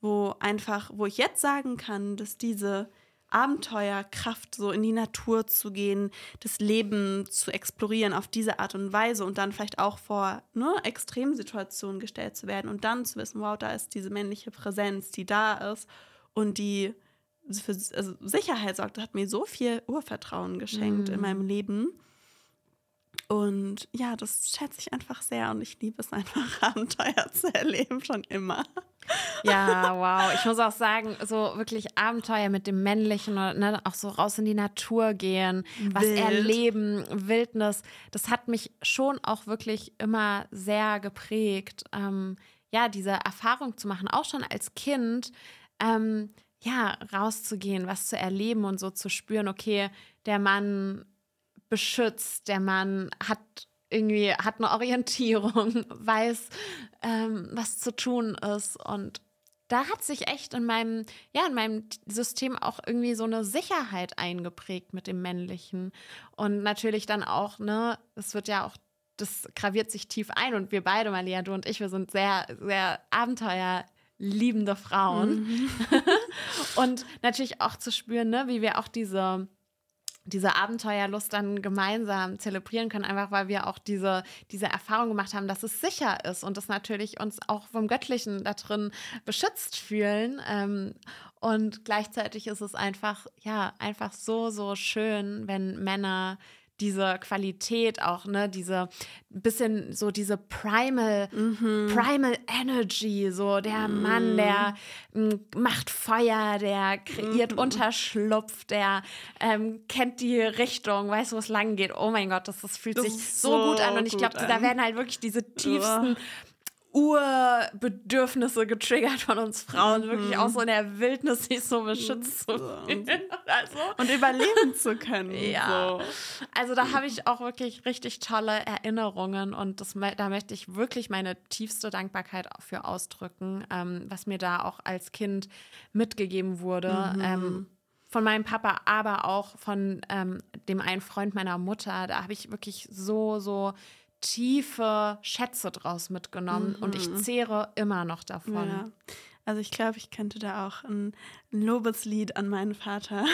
wo einfach, wo ich jetzt sagen kann, dass diese Abenteuerkraft, so in die Natur zu gehen, das Leben zu explorieren auf diese Art und Weise und dann vielleicht auch vor ne, Extremsituationen gestellt zu werden und dann zu wissen, wow, da ist diese männliche Präsenz, die da ist und die für also Sicherheit sorgt, hat mir so viel Urvertrauen geschenkt mm. in mhm. meinem Leben. Und ja, das schätze ich einfach sehr und ich liebe es einfach, Abenteuer zu erleben, schon immer. Ja, wow. Ich muss auch sagen, so wirklich Abenteuer mit dem Männlichen, ne, auch so raus in die Natur gehen, Wild. was erleben, Wildnis, das hat mich schon auch wirklich immer sehr geprägt. Ähm, ja, diese Erfahrung zu machen, auch schon als Kind. Ähm, ja, rauszugehen, was zu erleben und so zu spüren, okay, der Mann beschützt, der Mann hat irgendwie, hat eine Orientierung, weiß, ähm, was zu tun ist und da hat sich echt in meinem, ja, in meinem System auch irgendwie so eine Sicherheit eingeprägt mit dem Männlichen. Und natürlich dann auch, ne, es wird ja auch, das graviert sich tief ein und wir beide, Malia, du und ich, wir sind sehr, sehr abenteuerliebende Frauen. Mhm. und natürlich auch zu spüren, ne, wie wir auch diese diese Abenteuerlust dann gemeinsam zelebrieren können, einfach weil wir auch diese, diese Erfahrung gemacht haben, dass es sicher ist und das natürlich uns auch vom Göttlichen da drin beschützt fühlen. Ähm, und gleichzeitig ist es einfach, ja, einfach so, so schön, wenn Männer diese Qualität auch, ne, diese bisschen so diese Primal, mhm. Primal Energy, so der mhm. Mann, der m, macht Feuer, der kreiert mhm. Unterschlupf, der ähm, kennt die Richtung, weiß, wo es lang geht. Oh mein Gott, das, das fühlt das sich so, so gut an und ich glaube, da werden halt wirklich diese tiefsten Urbedürfnisse getriggert von uns Frauen, mhm. wirklich auch so in der Wildnis sich so beschützt zu fühlen. Also, und überleben zu können. Ja. So. Also da habe ich auch wirklich richtig tolle Erinnerungen und das, da möchte ich wirklich meine tiefste Dankbarkeit für ausdrücken, ähm, was mir da auch als Kind mitgegeben wurde. Mhm. Ähm, von meinem Papa, aber auch von ähm, dem einen Freund meiner Mutter. Da habe ich wirklich so, so tiefe Schätze draus mitgenommen mhm. und ich mhm. zehre immer noch davon. Ja. Also ich glaube, ich könnte da auch ein, ein Lobeslied an meinen Vater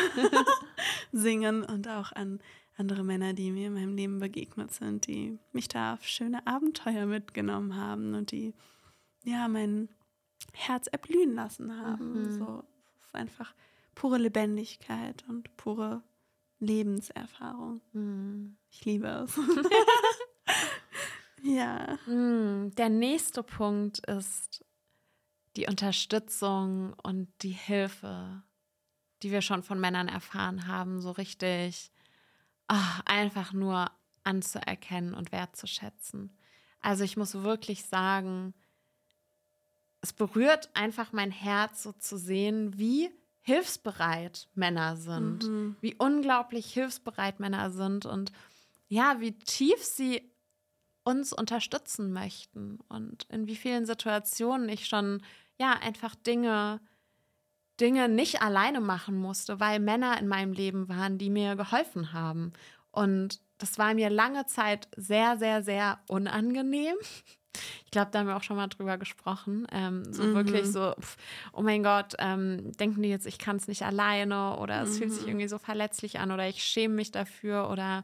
singen und auch an andere Männer, die mir in meinem Leben begegnet sind, die mich da auf schöne Abenteuer mitgenommen haben und die ja mein Herz erblühen lassen haben. Mhm. So einfach pure Lebendigkeit und pure Lebenserfahrung. Mhm. Ich liebe es. ja. Hm, der nächste Punkt ist die Unterstützung und die Hilfe, die wir schon von Männern erfahren haben, so richtig oh, einfach nur anzuerkennen und wertzuschätzen. Also ich muss wirklich sagen, es berührt einfach mein Herz, so zu sehen, wie hilfsbereit Männer sind, mhm. wie unglaublich hilfsbereit Männer sind und ja, wie tief sie uns unterstützen möchten und in wie vielen Situationen ich schon ja einfach Dinge Dinge nicht alleine machen musste, weil Männer in meinem Leben waren, die mir geholfen haben und das war mir lange Zeit sehr, sehr, sehr unangenehm. Ich glaube, da haben wir auch schon mal drüber gesprochen. Ähm, so mhm. wirklich so, pf, oh mein Gott, ähm, denken die jetzt, ich kann es nicht alleine oder es mhm. fühlt sich mhm. irgendwie so verletzlich an oder ich schäme mich dafür oder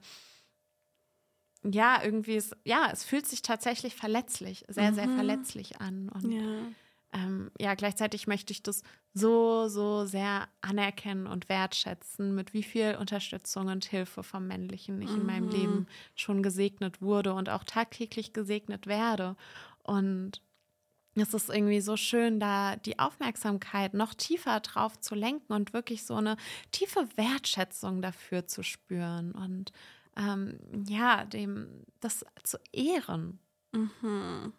ja, irgendwie ist, ja, es fühlt sich tatsächlich verletzlich, sehr, mhm. sehr verletzlich an. Und ja. Ähm, ja, gleichzeitig möchte ich das so, so sehr anerkennen und wertschätzen, mit wie viel Unterstützung und Hilfe vom Männlichen ich mhm. in meinem mhm. Leben schon gesegnet wurde und auch tagtäglich gesegnet werde. Und es ist irgendwie so schön, da die Aufmerksamkeit noch tiefer drauf zu lenken und wirklich so eine tiefe Wertschätzung dafür zu spüren und ähm, ja, dem das zu ehren. Mhm.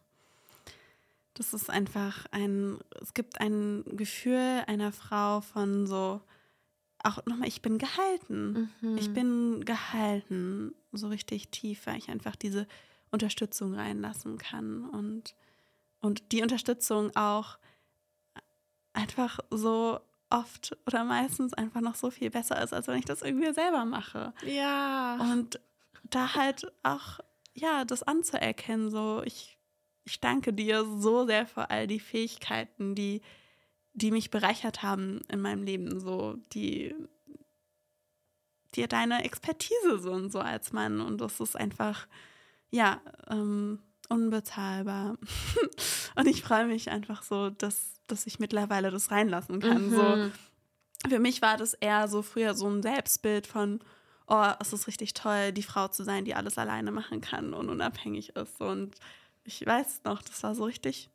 Das ist einfach ein, es gibt ein Gefühl einer Frau von so, auch nochmal, ich bin gehalten. Mhm. Ich bin gehalten, so richtig tief, weil ich einfach diese Unterstützung reinlassen kann und, und die Unterstützung auch einfach so oft oder meistens einfach noch so viel besser ist, als wenn ich das irgendwie selber mache. Ja. Und da halt auch, ja, das anzuerkennen, so, ich, ich danke dir so sehr für all die Fähigkeiten, die, die mich bereichert haben in meinem Leben, so, die, dir deine Expertise so und so als Mann. Und das ist einfach, ja, ähm, unbezahlbar. und ich freue mich einfach so, dass, dass ich mittlerweile das reinlassen kann. Mhm. So, für mich war das eher so früher so ein Selbstbild von, oh, es ist richtig toll, die Frau zu sein, die alles alleine machen kann und unabhängig ist. Und ich weiß noch, das war so richtig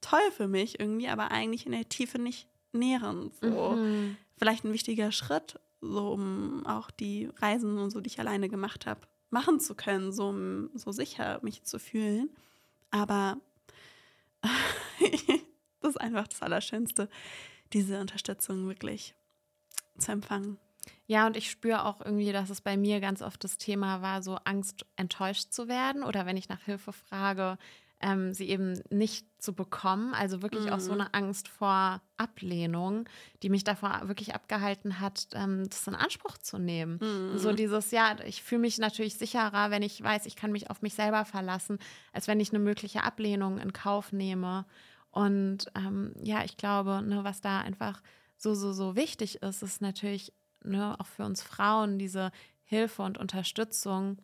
toll für mich irgendwie, aber eigentlich in der Tiefe nicht nährend. So. Mhm. Vielleicht ein wichtiger Schritt, so um auch die Reisen und so, die ich alleine gemacht habe, machen zu können, so, um so sicher mich zu fühlen. Aber das ist einfach das Allerschönste, diese Unterstützung wirklich zu empfangen. Ja, und ich spüre auch irgendwie, dass es bei mir ganz oft das Thema war, so Angst, enttäuscht zu werden oder wenn ich nach Hilfe frage, ähm, sie eben nicht zu bekommen. Also wirklich mhm. auch so mhm. eine Angst vor Ablehnung, die mich davor wirklich abgehalten hat, ähm, das in Anspruch zu nehmen. Mhm. So dieses, ja, ich fühle mich natürlich sicherer, wenn ich weiß, ich kann mich auf mich selber verlassen, als wenn ich eine mögliche Ablehnung in Kauf nehme. Und ähm, ja, ich glaube, ne, was da einfach so, so, so wichtig ist, ist natürlich ne, auch für uns Frauen diese Hilfe und Unterstützung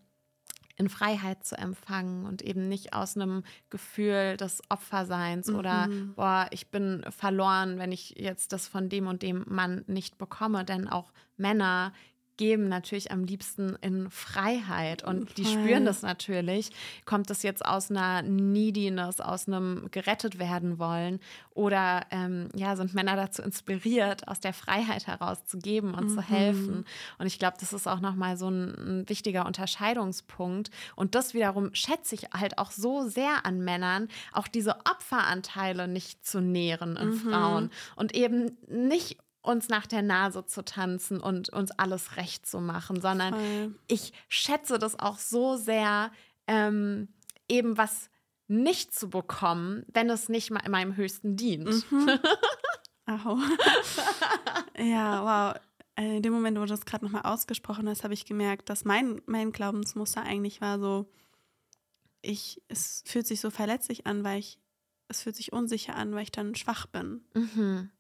in Freiheit zu empfangen und eben nicht aus einem Gefühl des Opferseins mhm. oder, boah, ich bin verloren, wenn ich jetzt das von dem und dem Mann nicht bekomme. Denn auch Männer geben natürlich am liebsten in Freiheit und die spüren das natürlich. Kommt das jetzt aus einer Neediness, aus einem gerettet werden wollen oder ähm, ja, sind Männer dazu inspiriert, aus der Freiheit heraus zu geben und mhm. zu helfen. Und ich glaube, das ist auch nochmal so ein, ein wichtiger Unterscheidungspunkt. Und das wiederum schätze ich halt auch so sehr an Männern, auch diese Opferanteile nicht zu nähren in mhm. Frauen und eben nicht uns nach der Nase zu tanzen und uns alles recht zu machen, sondern Voll. ich schätze das auch so sehr, ähm, eben was nicht zu bekommen, wenn es nicht mal in meinem höchsten dient. Mhm. ja, wow. In dem Moment, wo du das gerade nochmal ausgesprochen hast, habe ich gemerkt, dass mein, mein Glaubensmuster eigentlich war so, ich, es fühlt sich so verletzlich an, weil ich, es fühlt sich unsicher an, weil ich dann schwach bin. Mhm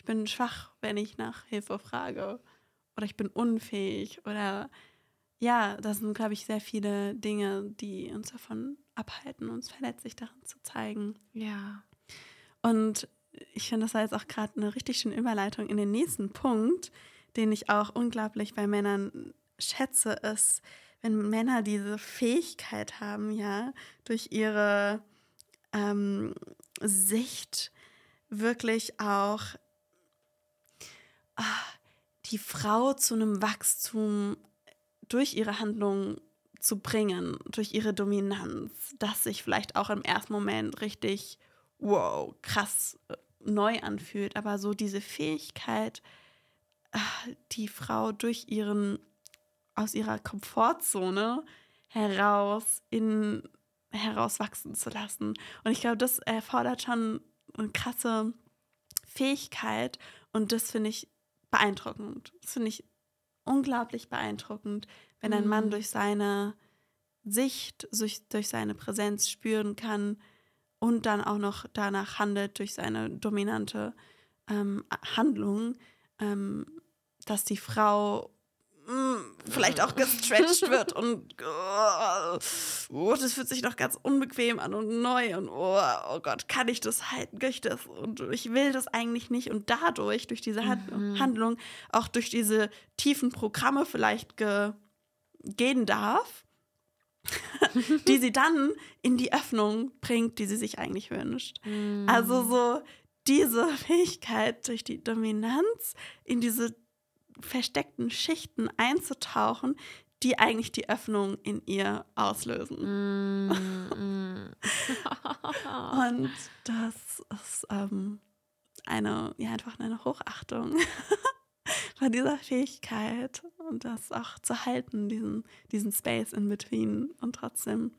ich bin schwach, wenn ich nach Hilfe frage. Oder ich bin unfähig. Oder ja, das sind, glaube ich, sehr viele Dinge, die uns davon abhalten, uns verletzlich daran zu zeigen. Ja. Und ich finde, das war jetzt auch gerade eine richtig schöne Überleitung in den nächsten Punkt, den ich auch unglaublich bei Männern schätze, ist, wenn Männer diese Fähigkeit haben, ja, durch ihre ähm, Sicht wirklich auch die Frau zu einem Wachstum durch ihre Handlung zu bringen, durch ihre Dominanz, dass sich vielleicht auch im ersten Moment richtig, wow, krass äh, neu anfühlt, aber so diese Fähigkeit, äh, die Frau durch ihren, aus ihrer Komfortzone heraus in, herauswachsen zu lassen. Und ich glaube, das erfordert schon eine krasse Fähigkeit und das finde ich beeindruckend. Das finde ich unglaublich beeindruckend, wenn ein Mann mhm. durch seine Sicht, durch, durch seine Präsenz spüren kann und dann auch noch danach handelt durch seine dominante ähm, Handlung, ähm, dass die Frau vielleicht auch gestretched wird und oh, oh, das fühlt sich doch ganz unbequem an und neu und oh, oh Gott, kann ich das halten, kann ich das und ich will das eigentlich nicht und dadurch, durch diese mhm. Handlung, auch durch diese tiefen Programme vielleicht ge gehen darf, die sie dann in die Öffnung bringt, die sie sich eigentlich wünscht. Mhm. Also so diese Fähigkeit durch die Dominanz in diese versteckten Schichten einzutauchen, die eigentlich die Öffnung in ihr auslösen. Mm, mm. und das ist ähm, eine, ja, einfach eine Hochachtung von dieser Fähigkeit und das auch zu halten, diesen, diesen Space in between und trotzdem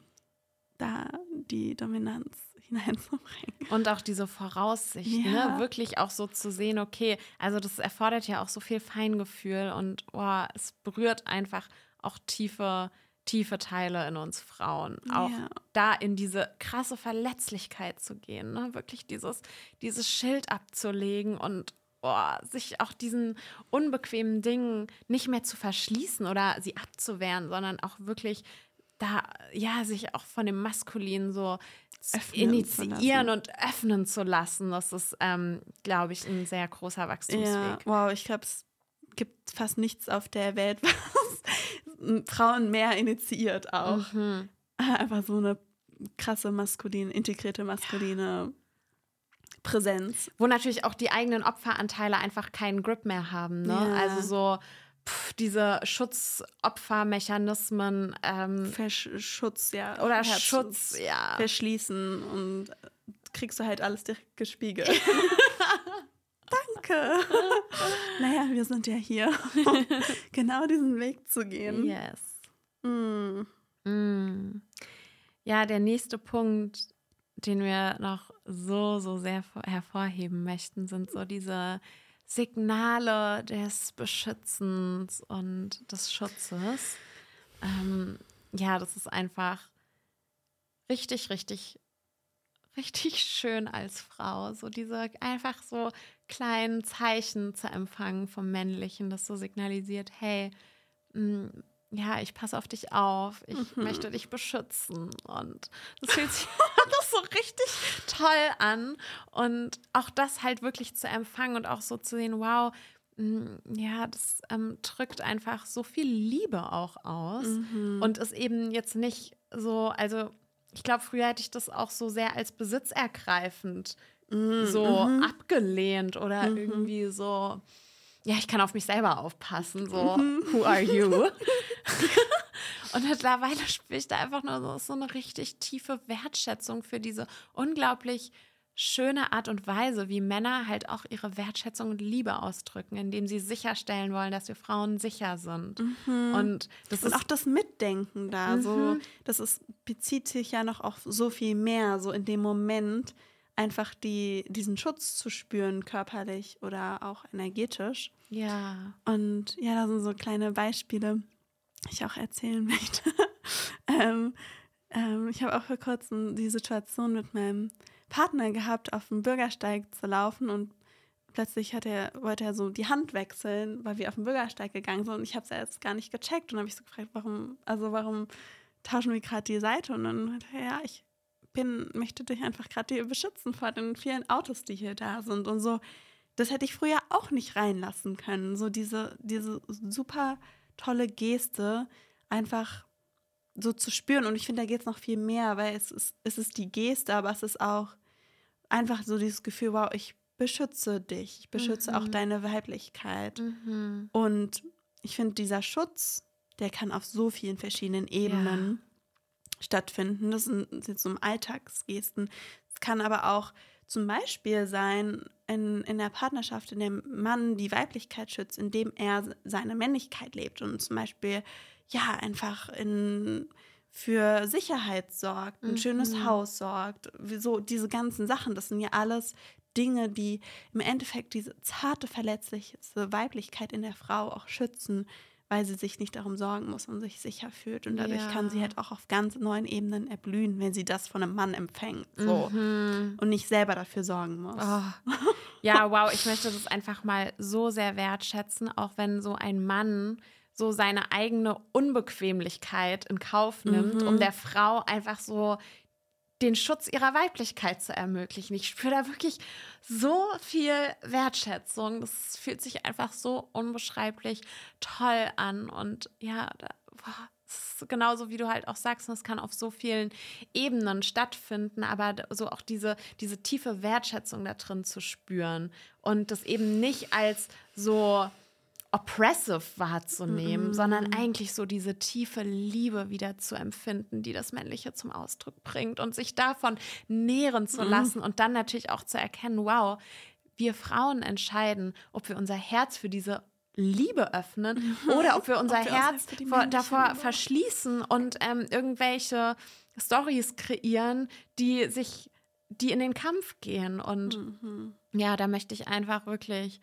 da die Dominanz hineinzubringen. Und auch diese Voraussicht, ja. ne? wirklich auch so zu sehen, okay, also das erfordert ja auch so viel Feingefühl und oh, es berührt einfach auch tiefe, tiefe Teile in uns Frauen. Auch ja. da in diese krasse Verletzlichkeit zu gehen, ne? wirklich dieses, dieses Schild abzulegen und oh, sich auch diesen unbequemen Dingen nicht mehr zu verschließen oder sie abzuwehren, sondern auch wirklich da, ja, sich auch von dem Maskulinen so öffnen initiieren und öffnen zu lassen. Das ist, ähm, glaube ich, ein sehr großer Wachstumsweg. Ja, wow, ich glaube, es gibt fast nichts auf der Welt, was Frauen mehr initiiert auch. Mhm. Einfach so eine krasse maskuline, integrierte maskuline ja. Präsenz. Wo natürlich auch die eigenen Opferanteile einfach keinen Grip mehr haben. Ne? Ja. Also so pff, diese Schutzopfermechanismen. Ähm, Verschutz, ja. Oder Herz Schutz, ja. Verschließen und kriegst du halt alles direkt gespiegelt. Danke. naja, wir sind ja hier, um genau diesen Weg zu gehen. Yes. Mm. Mm. Ja, der nächste Punkt, den wir noch so, so sehr hervorheben möchten, sind so diese Signale des Beschützens und des Schutzes. Ähm, ja, das ist einfach richtig, richtig, richtig schön als Frau. So diese einfach so kleinen Zeichen zu empfangen vom Männlichen, das so signalisiert, hey, mm, ja, ich passe auf dich auf, ich mhm. möchte dich beschützen. Und das fühlt sich das so richtig toll an. Und auch das halt wirklich zu empfangen und auch so zu sehen, wow, mm, ja, das ähm, drückt einfach so viel Liebe auch aus. Mhm. Und ist eben jetzt nicht so, also ich glaube, früher hätte ich das auch so sehr als besitzergreifend mhm. so abgelehnt oder mhm. irgendwie so ja, ich kann auf mich selber aufpassen, so, mhm. who are you? und mittlerweile spüre ich da einfach nur so, so eine richtig tiefe Wertschätzung für diese unglaublich schöne Art und Weise, wie Männer halt auch ihre Wertschätzung und Liebe ausdrücken, indem sie sicherstellen wollen, dass wir Frauen sicher sind. Mhm. Und das und ist auch das Mitdenken da, mhm. so das ist, bezieht sich ja noch auf so viel mehr, so in dem Moment, einfach die, diesen Schutz zu spüren, körperlich oder auch energetisch. Ja. Und ja, da sind so kleine Beispiele, die ich auch erzählen möchte. ähm, ähm, ich habe auch vor kurzem die Situation mit meinem Partner gehabt, auf dem Bürgersteig zu laufen und plötzlich hat er, wollte er so die Hand wechseln, weil wir auf dem Bürgersteig gegangen sind und ich habe es erst gar nicht gecheckt und habe ich so gefragt, warum, also warum tauschen wir gerade die Seite und dann hat er, ja, ich bin, möchte dich einfach gerade hier beschützen vor den vielen Autos, die hier da sind und so. Das hätte ich früher auch nicht reinlassen können. So diese, diese super tolle Geste einfach so zu spüren. Und ich finde, da geht es noch viel mehr, weil es ist, es ist die Geste, aber es ist auch einfach so dieses Gefühl, wow, ich beschütze dich, ich beschütze mhm. auch deine Weiblichkeit. Mhm. Und ich finde, dieser Schutz, der kann auf so vielen verschiedenen Ebenen stattfinden. Das sind jetzt so Alltagsgesten. Es kann aber auch zum Beispiel sein, in, in der Partnerschaft, in dem Mann die Weiblichkeit schützt, indem er seine Männlichkeit lebt und zum Beispiel ja einfach in, für Sicherheit sorgt, ein mhm. schönes Haus sorgt, so diese ganzen Sachen, das sind ja alles Dinge, die im Endeffekt diese zarte, verletzliche Weiblichkeit in der Frau auch schützen, weil sie sich nicht darum sorgen muss und sich sicher fühlt. Und dadurch ja. kann sie halt auch auf ganz neuen Ebenen erblühen, wenn sie das von einem Mann empfängt. So. Mhm. Und nicht selber dafür sorgen muss. Oh. Ja, wow, ich möchte das einfach mal so sehr wertschätzen, auch wenn so ein Mann so seine eigene Unbequemlichkeit in Kauf nimmt, mhm. um der Frau einfach so den Schutz ihrer Weiblichkeit zu ermöglichen. Ich spüre da wirklich so viel Wertschätzung. Das fühlt sich einfach so unbeschreiblich toll an. Und ja, da, boah, genauso wie du halt auch sagst, es kann auf so vielen Ebenen stattfinden, aber so auch diese, diese tiefe Wertschätzung da drin zu spüren und das eben nicht als so oppressive wahrzunehmen, mm -hmm. sondern eigentlich so diese tiefe Liebe wieder zu empfinden, die das Männliche zum Ausdruck bringt und sich davon nähren zu mm. lassen und dann natürlich auch zu erkennen, wow, wir Frauen entscheiden, ob wir unser Herz für diese Liebe öffnen oder ob wir unser ob wir Herz vor, davor Liebe. verschließen und ähm, irgendwelche Stories kreieren, die sich, die in den Kampf gehen. Und mm -hmm. ja, da möchte ich einfach wirklich,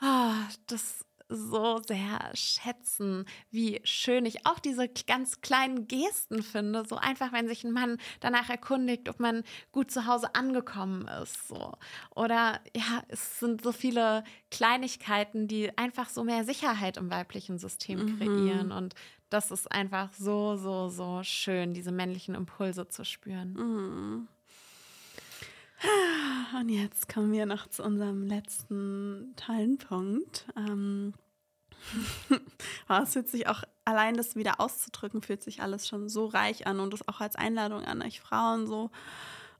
ah, das so sehr schätzen, wie schön ich auch diese ganz kleinen Gesten finde. So einfach, wenn sich ein Mann danach erkundigt, ob man gut zu Hause angekommen ist. So. Oder ja, es sind so viele Kleinigkeiten, die einfach so mehr Sicherheit im weiblichen System mhm. kreieren. Und das ist einfach so, so, so schön, diese männlichen Impulse zu spüren. Mhm. Und jetzt kommen wir noch zu unserem letzten Teilenpunkt. Ähm, oh, es fühlt sich auch allein das wieder auszudrücken, fühlt sich alles schon so reich an und das auch als Einladung an euch Frauen so,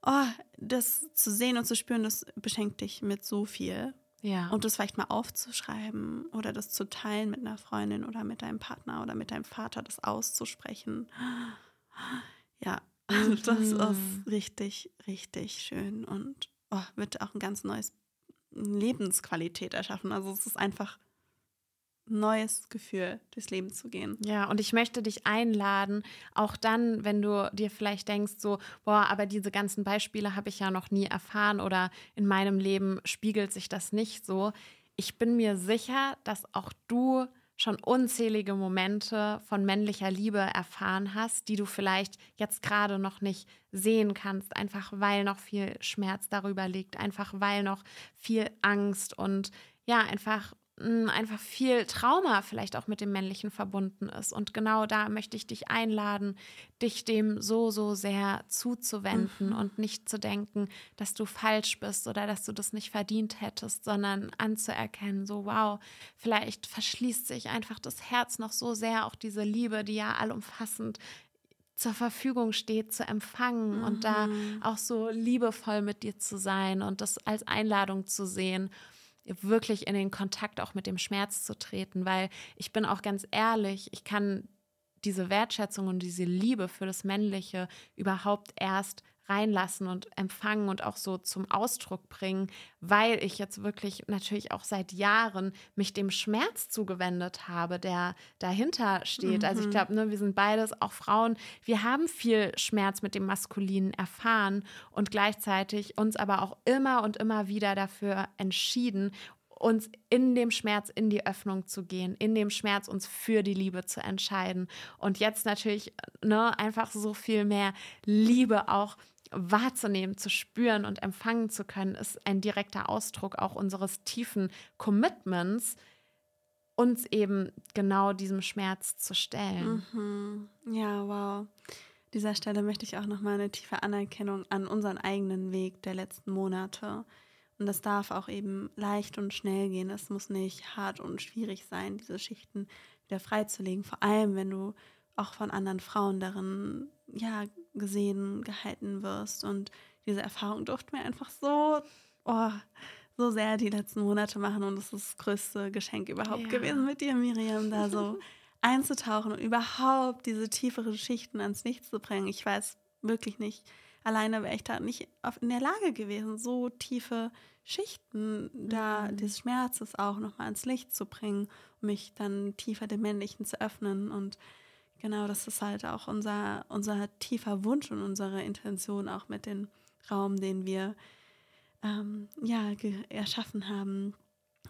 oh, das zu sehen und zu spüren, das beschenkt dich mit so viel. Ja. Und das vielleicht mal aufzuschreiben oder das zu teilen mit einer Freundin oder mit deinem Partner oder mit deinem Vater, das auszusprechen. Ja, das ist mhm. richtig, richtig schön und oh, wird auch ein ganz neues Lebensqualität erschaffen. Also es ist einfach ein neues Gefühl, durchs Leben zu gehen. Ja, und ich möchte dich einladen, auch dann, wenn du dir vielleicht denkst, so, boah, aber diese ganzen Beispiele habe ich ja noch nie erfahren oder in meinem Leben spiegelt sich das nicht so. Ich bin mir sicher, dass auch du schon unzählige Momente von männlicher Liebe erfahren hast, die du vielleicht jetzt gerade noch nicht sehen kannst, einfach weil noch viel Schmerz darüber liegt, einfach weil noch viel Angst und ja, einfach einfach viel Trauma vielleicht auch mit dem Männlichen verbunden ist. Und genau da möchte ich dich einladen, dich dem so, so sehr zuzuwenden mhm. und nicht zu denken, dass du falsch bist oder dass du das nicht verdient hättest, sondern anzuerkennen, so wow, vielleicht verschließt sich einfach das Herz noch so sehr, auch diese Liebe, die ja allumfassend zur Verfügung steht, zu empfangen mhm. und da mhm. auch so liebevoll mit dir zu sein und das als Einladung zu sehen wirklich in den Kontakt auch mit dem Schmerz zu treten, weil ich bin auch ganz ehrlich, ich kann diese Wertschätzung und diese Liebe für das Männliche überhaupt erst reinlassen und empfangen und auch so zum Ausdruck bringen, weil ich jetzt wirklich natürlich auch seit Jahren mich dem Schmerz zugewendet habe, der dahinter steht. Mhm. Also ich mhm. glaube, ne, wir sind beides auch Frauen. Wir haben viel Schmerz mit dem Maskulinen erfahren und gleichzeitig uns aber auch immer und immer wieder dafür entschieden, uns in dem Schmerz in die Öffnung zu gehen, in dem Schmerz uns für die Liebe zu entscheiden. Und jetzt natürlich ne, einfach so viel mehr Liebe auch wahrzunehmen, zu spüren und empfangen zu können, ist ein direkter Ausdruck auch unseres tiefen Commitments, uns eben genau diesem Schmerz zu stellen. Mhm. Ja, wow. Dieser Stelle möchte ich auch nochmal eine tiefe Anerkennung an unseren eigenen Weg der letzten Monate. Und das darf auch eben leicht und schnell gehen. Es muss nicht hart und schwierig sein, diese Schichten wieder freizulegen. Vor allem, wenn du auch von anderen Frauen darin ja, gesehen, gehalten wirst. Und diese Erfahrung durften wir einfach so, oh, so sehr die letzten Monate machen. Und es ist das größte Geschenk überhaupt ja. gewesen mit dir, Miriam, da so einzutauchen und überhaupt diese tieferen Schichten ans Licht zu bringen. Ich weiß wirklich nicht, alleine wäre ich da nicht in der Lage gewesen, so tiefe Schichten da mhm. des Schmerzes auch nochmal ans Licht zu bringen, um mich dann tiefer dem Männlichen zu öffnen und genau, das ist halt auch unser, unser tiefer Wunsch und unsere Intention auch mit dem Raum, den wir ähm, ja, erschaffen haben.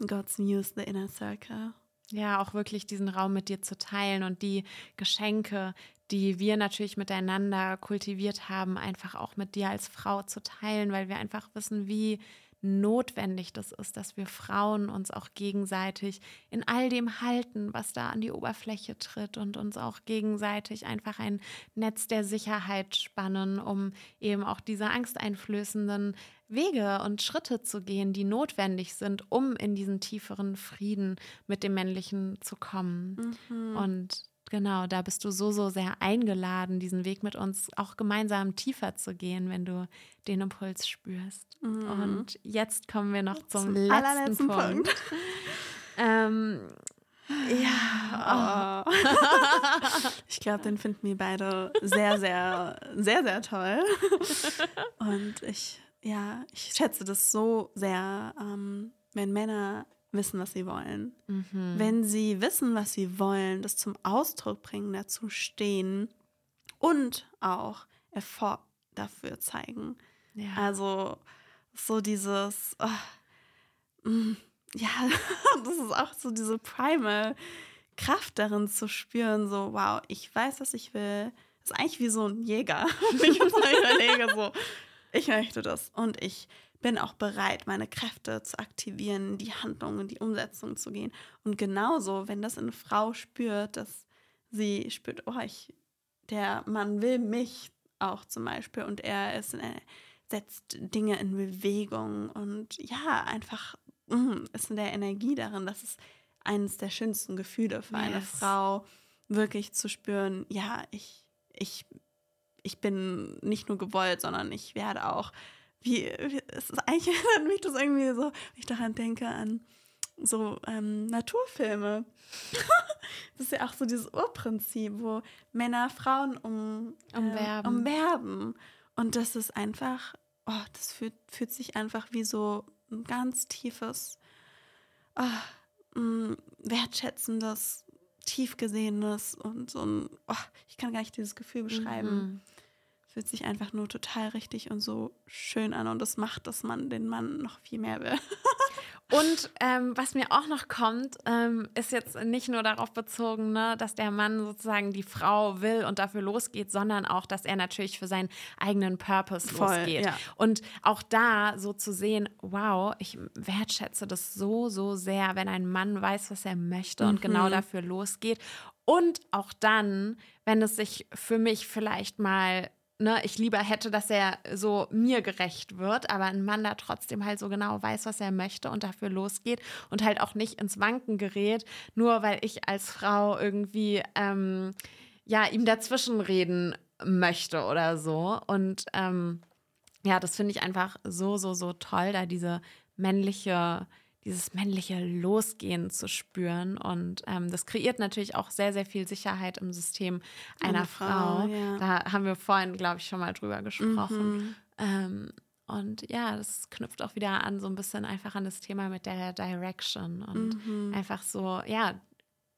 God's Muse, the Inner Circle. Ja, auch wirklich diesen Raum mit dir zu teilen und die Geschenke, die wir natürlich miteinander kultiviert haben, einfach auch mit dir als Frau zu teilen, weil wir einfach wissen, wie notwendig das ist, dass wir Frauen uns auch gegenseitig in all dem halten, was da an die Oberfläche tritt und uns auch gegenseitig einfach ein Netz der Sicherheit spannen, um eben auch diese angsteinflößenden Wege und Schritte zu gehen, die notwendig sind, um in diesen tieferen Frieden mit dem Männlichen zu kommen. Mhm. Und Genau, da bist du so, so sehr eingeladen, diesen Weg mit uns auch gemeinsam tiefer zu gehen, wenn du den Impuls spürst. Mhm. Und jetzt kommen wir noch zum, zum letzten Punkt. Punkt. ähm, ja. Oh. ich glaube, den finden wir beide sehr, sehr, sehr, sehr toll. Und ich, ja, ich schätze das so sehr, ähm, wenn Männer wissen, was sie wollen. Mhm. Wenn sie wissen, was sie wollen, das zum Ausdruck bringen, dazu stehen und auch Effort dafür zeigen. Ja. Also so dieses, oh, ja, das ist auch so diese primal Kraft darin zu spüren, so, wow, ich weiß, was ich will. Das ist eigentlich wie so ein Jäger. ich jetzt mal überlege, so, ich möchte das. Und ich bin auch bereit, meine Kräfte zu aktivieren, die Handlung und die Umsetzung zu gehen. Und genauso, wenn das eine Frau spürt, dass sie spürt, oh, ich, der Mann will mich auch zum Beispiel und er ist, äh, setzt Dinge in Bewegung und ja, einfach mm, ist in der Energie darin, das ist eines der schönsten Gefühle für yes. eine Frau, wirklich zu spüren, ja, ich, ich, ich bin nicht nur gewollt, sondern ich werde auch, wie, wie es ist eigentlich erinnert mich das irgendwie so, wenn ich daran denke, an so ähm, Naturfilme. das ist ja auch so dieses Urprinzip, wo Männer Frauen um, äh, umwerben. umwerben. Und das ist einfach, oh, das fühlt, fühlt sich einfach wie so ein ganz tiefes, oh, mh, wertschätzendes, tiefgesehenes und so ein, oh, ich kann gar nicht dieses Gefühl beschreiben. Mhm. Fühlt sich einfach nur total richtig und so schön an und das macht, dass man den Mann noch viel mehr will. Und ähm, was mir auch noch kommt, ähm, ist jetzt nicht nur darauf bezogen, ne, dass der Mann sozusagen die Frau will und dafür losgeht, sondern auch, dass er natürlich für seinen eigenen Purpose Voll, losgeht. Ja. Und auch da so zu sehen, wow, ich wertschätze das so, so sehr, wenn ein Mann weiß, was er möchte mhm. und genau mhm. dafür losgeht. Und auch dann, wenn es sich für mich vielleicht mal ne, ich lieber hätte, dass er so mir gerecht wird, aber ein Mann da trotzdem halt so genau weiß, was er möchte und dafür losgeht und halt auch nicht ins Wanken gerät, nur weil ich als Frau irgendwie ähm, ja ihm dazwischen reden möchte oder so. Und ähm, ja, das finde ich einfach so, so, so toll, da diese männliche dieses männliche Losgehen zu spüren. Und ähm, das kreiert natürlich auch sehr, sehr viel Sicherheit im System einer Eine Frau. Frau. Ja. Da haben wir vorhin, glaube ich, schon mal drüber gesprochen. Mhm. Ähm, und ja, das knüpft auch wieder an, so ein bisschen einfach an das Thema mit der Direction und mhm. einfach so, ja,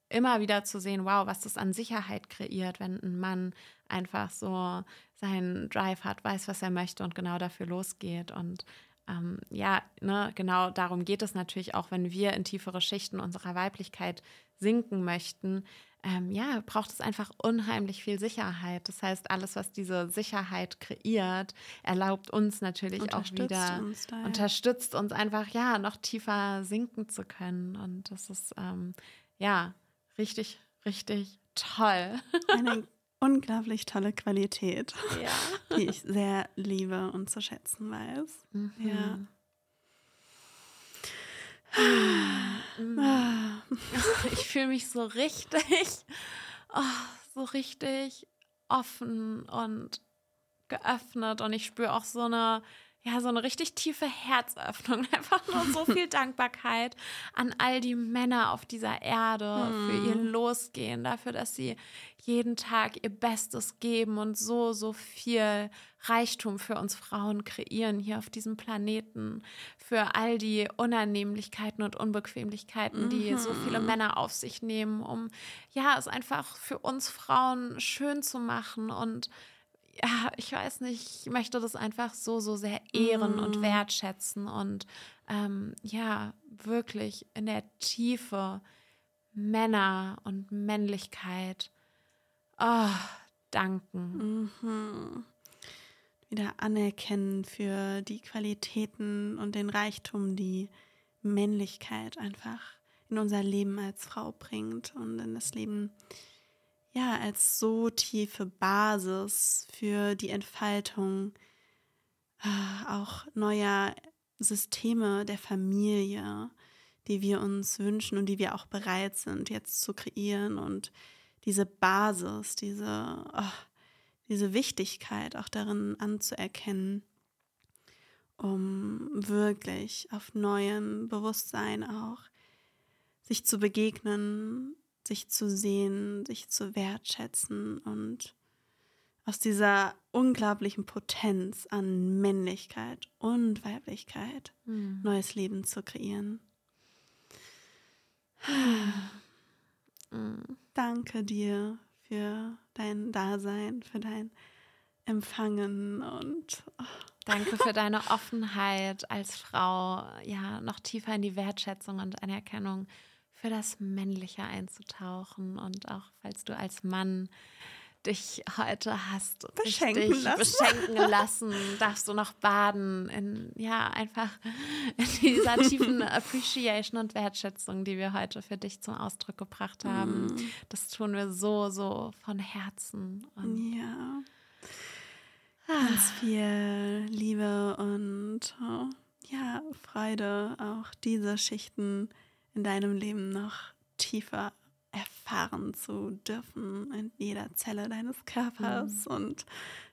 immer wieder zu sehen, wow, was das an Sicherheit kreiert, wenn ein Mann einfach so seinen Drive hat, weiß, was er möchte und genau dafür losgeht. Und ähm, ja, ne, genau darum geht es natürlich auch, wenn wir in tiefere Schichten unserer Weiblichkeit sinken möchten. Ähm, ja, braucht es einfach unheimlich viel Sicherheit. Das heißt, alles, was diese Sicherheit kreiert, erlaubt uns natürlich auch wieder, uns da, ja. unterstützt uns einfach, ja, noch tiefer sinken zu können. Und das ist, ähm, ja, richtig, richtig toll. Eine unglaublich tolle Qualität, ja. die ich sehr liebe und zu schätzen weiß. Mhm. Ja. Ich fühle mich so richtig, oh, so richtig offen und geöffnet und ich spüre auch so eine ja, so eine richtig tiefe Herzöffnung, einfach nur so viel Dankbarkeit an all die Männer auf dieser Erde hm. für ihr Losgehen, dafür, dass sie jeden Tag ihr Bestes geben und so, so viel Reichtum für uns Frauen kreieren hier auf diesem Planeten, für all die Unannehmlichkeiten und Unbequemlichkeiten, die mhm. so viele Männer auf sich nehmen, um ja, es einfach für uns Frauen schön zu machen und ja, ich weiß nicht, ich möchte das einfach so, so sehr ehren mm. und wertschätzen und ähm, ja, wirklich in der Tiefe Männer und Männlichkeit oh, danken. Mhm. Wieder anerkennen für die Qualitäten und den Reichtum, die Männlichkeit einfach in unser Leben als Frau bringt und in das Leben ja, als so tiefe Basis für die Entfaltung äh, auch neuer Systeme der Familie, die wir uns wünschen und die wir auch bereit sind jetzt zu kreieren. Und diese Basis, diese, oh, diese Wichtigkeit auch darin anzuerkennen, um wirklich auf neuem Bewusstsein auch sich zu begegnen, sich zu sehen, sich zu wertschätzen und aus dieser unglaublichen Potenz an Männlichkeit und Weiblichkeit mhm. neues Leben zu kreieren. Mhm. Danke dir für dein Dasein, für dein Empfangen und oh, Danke für deine Offenheit als Frau, ja, noch tiefer in die Wertschätzung und Anerkennung für das Männliche einzutauchen und auch falls du als Mann dich heute hast beschenken lassen. beschenken lassen, darfst du noch baden in ja einfach in dieser tiefen Appreciation und Wertschätzung, die wir heute für dich zum Ausdruck gebracht haben. Mm. Das tun wir so so von Herzen. Und ja. Ganz viel Liebe und oh, ja, Freude, auch diese Schichten in deinem Leben noch tiefer erfahren zu dürfen in jeder Zelle deines Körpers mhm. und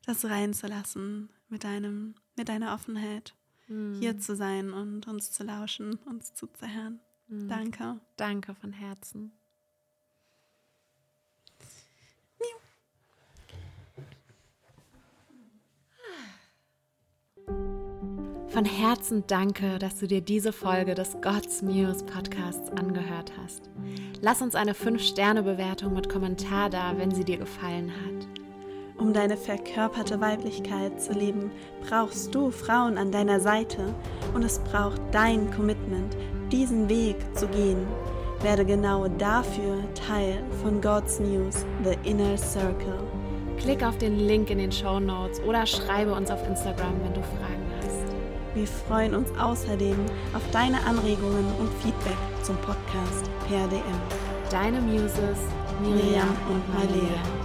das reinzulassen mit deinem, mit deiner Offenheit, mhm. hier zu sein und uns zu lauschen, uns zuzuhören. Mhm. Danke. Danke von Herzen. Von Herzen danke, dass du dir diese Folge des God's Muse Podcasts angehört hast. Lass uns eine 5-Sterne-Bewertung mit Kommentar da, wenn sie dir gefallen hat. Um deine verkörperte Weiblichkeit zu leben, brauchst du Frauen an deiner Seite und es braucht dein Commitment, diesen Weg zu gehen. Werde genau dafür Teil von God's News, The Inner Circle. Klick auf den Link in den Show Notes oder schreibe uns auf Instagram, wenn du Fragen wir freuen uns außerdem auf deine Anregungen und Feedback zum Podcast per DM. Deine Muses Miriam und Marlea.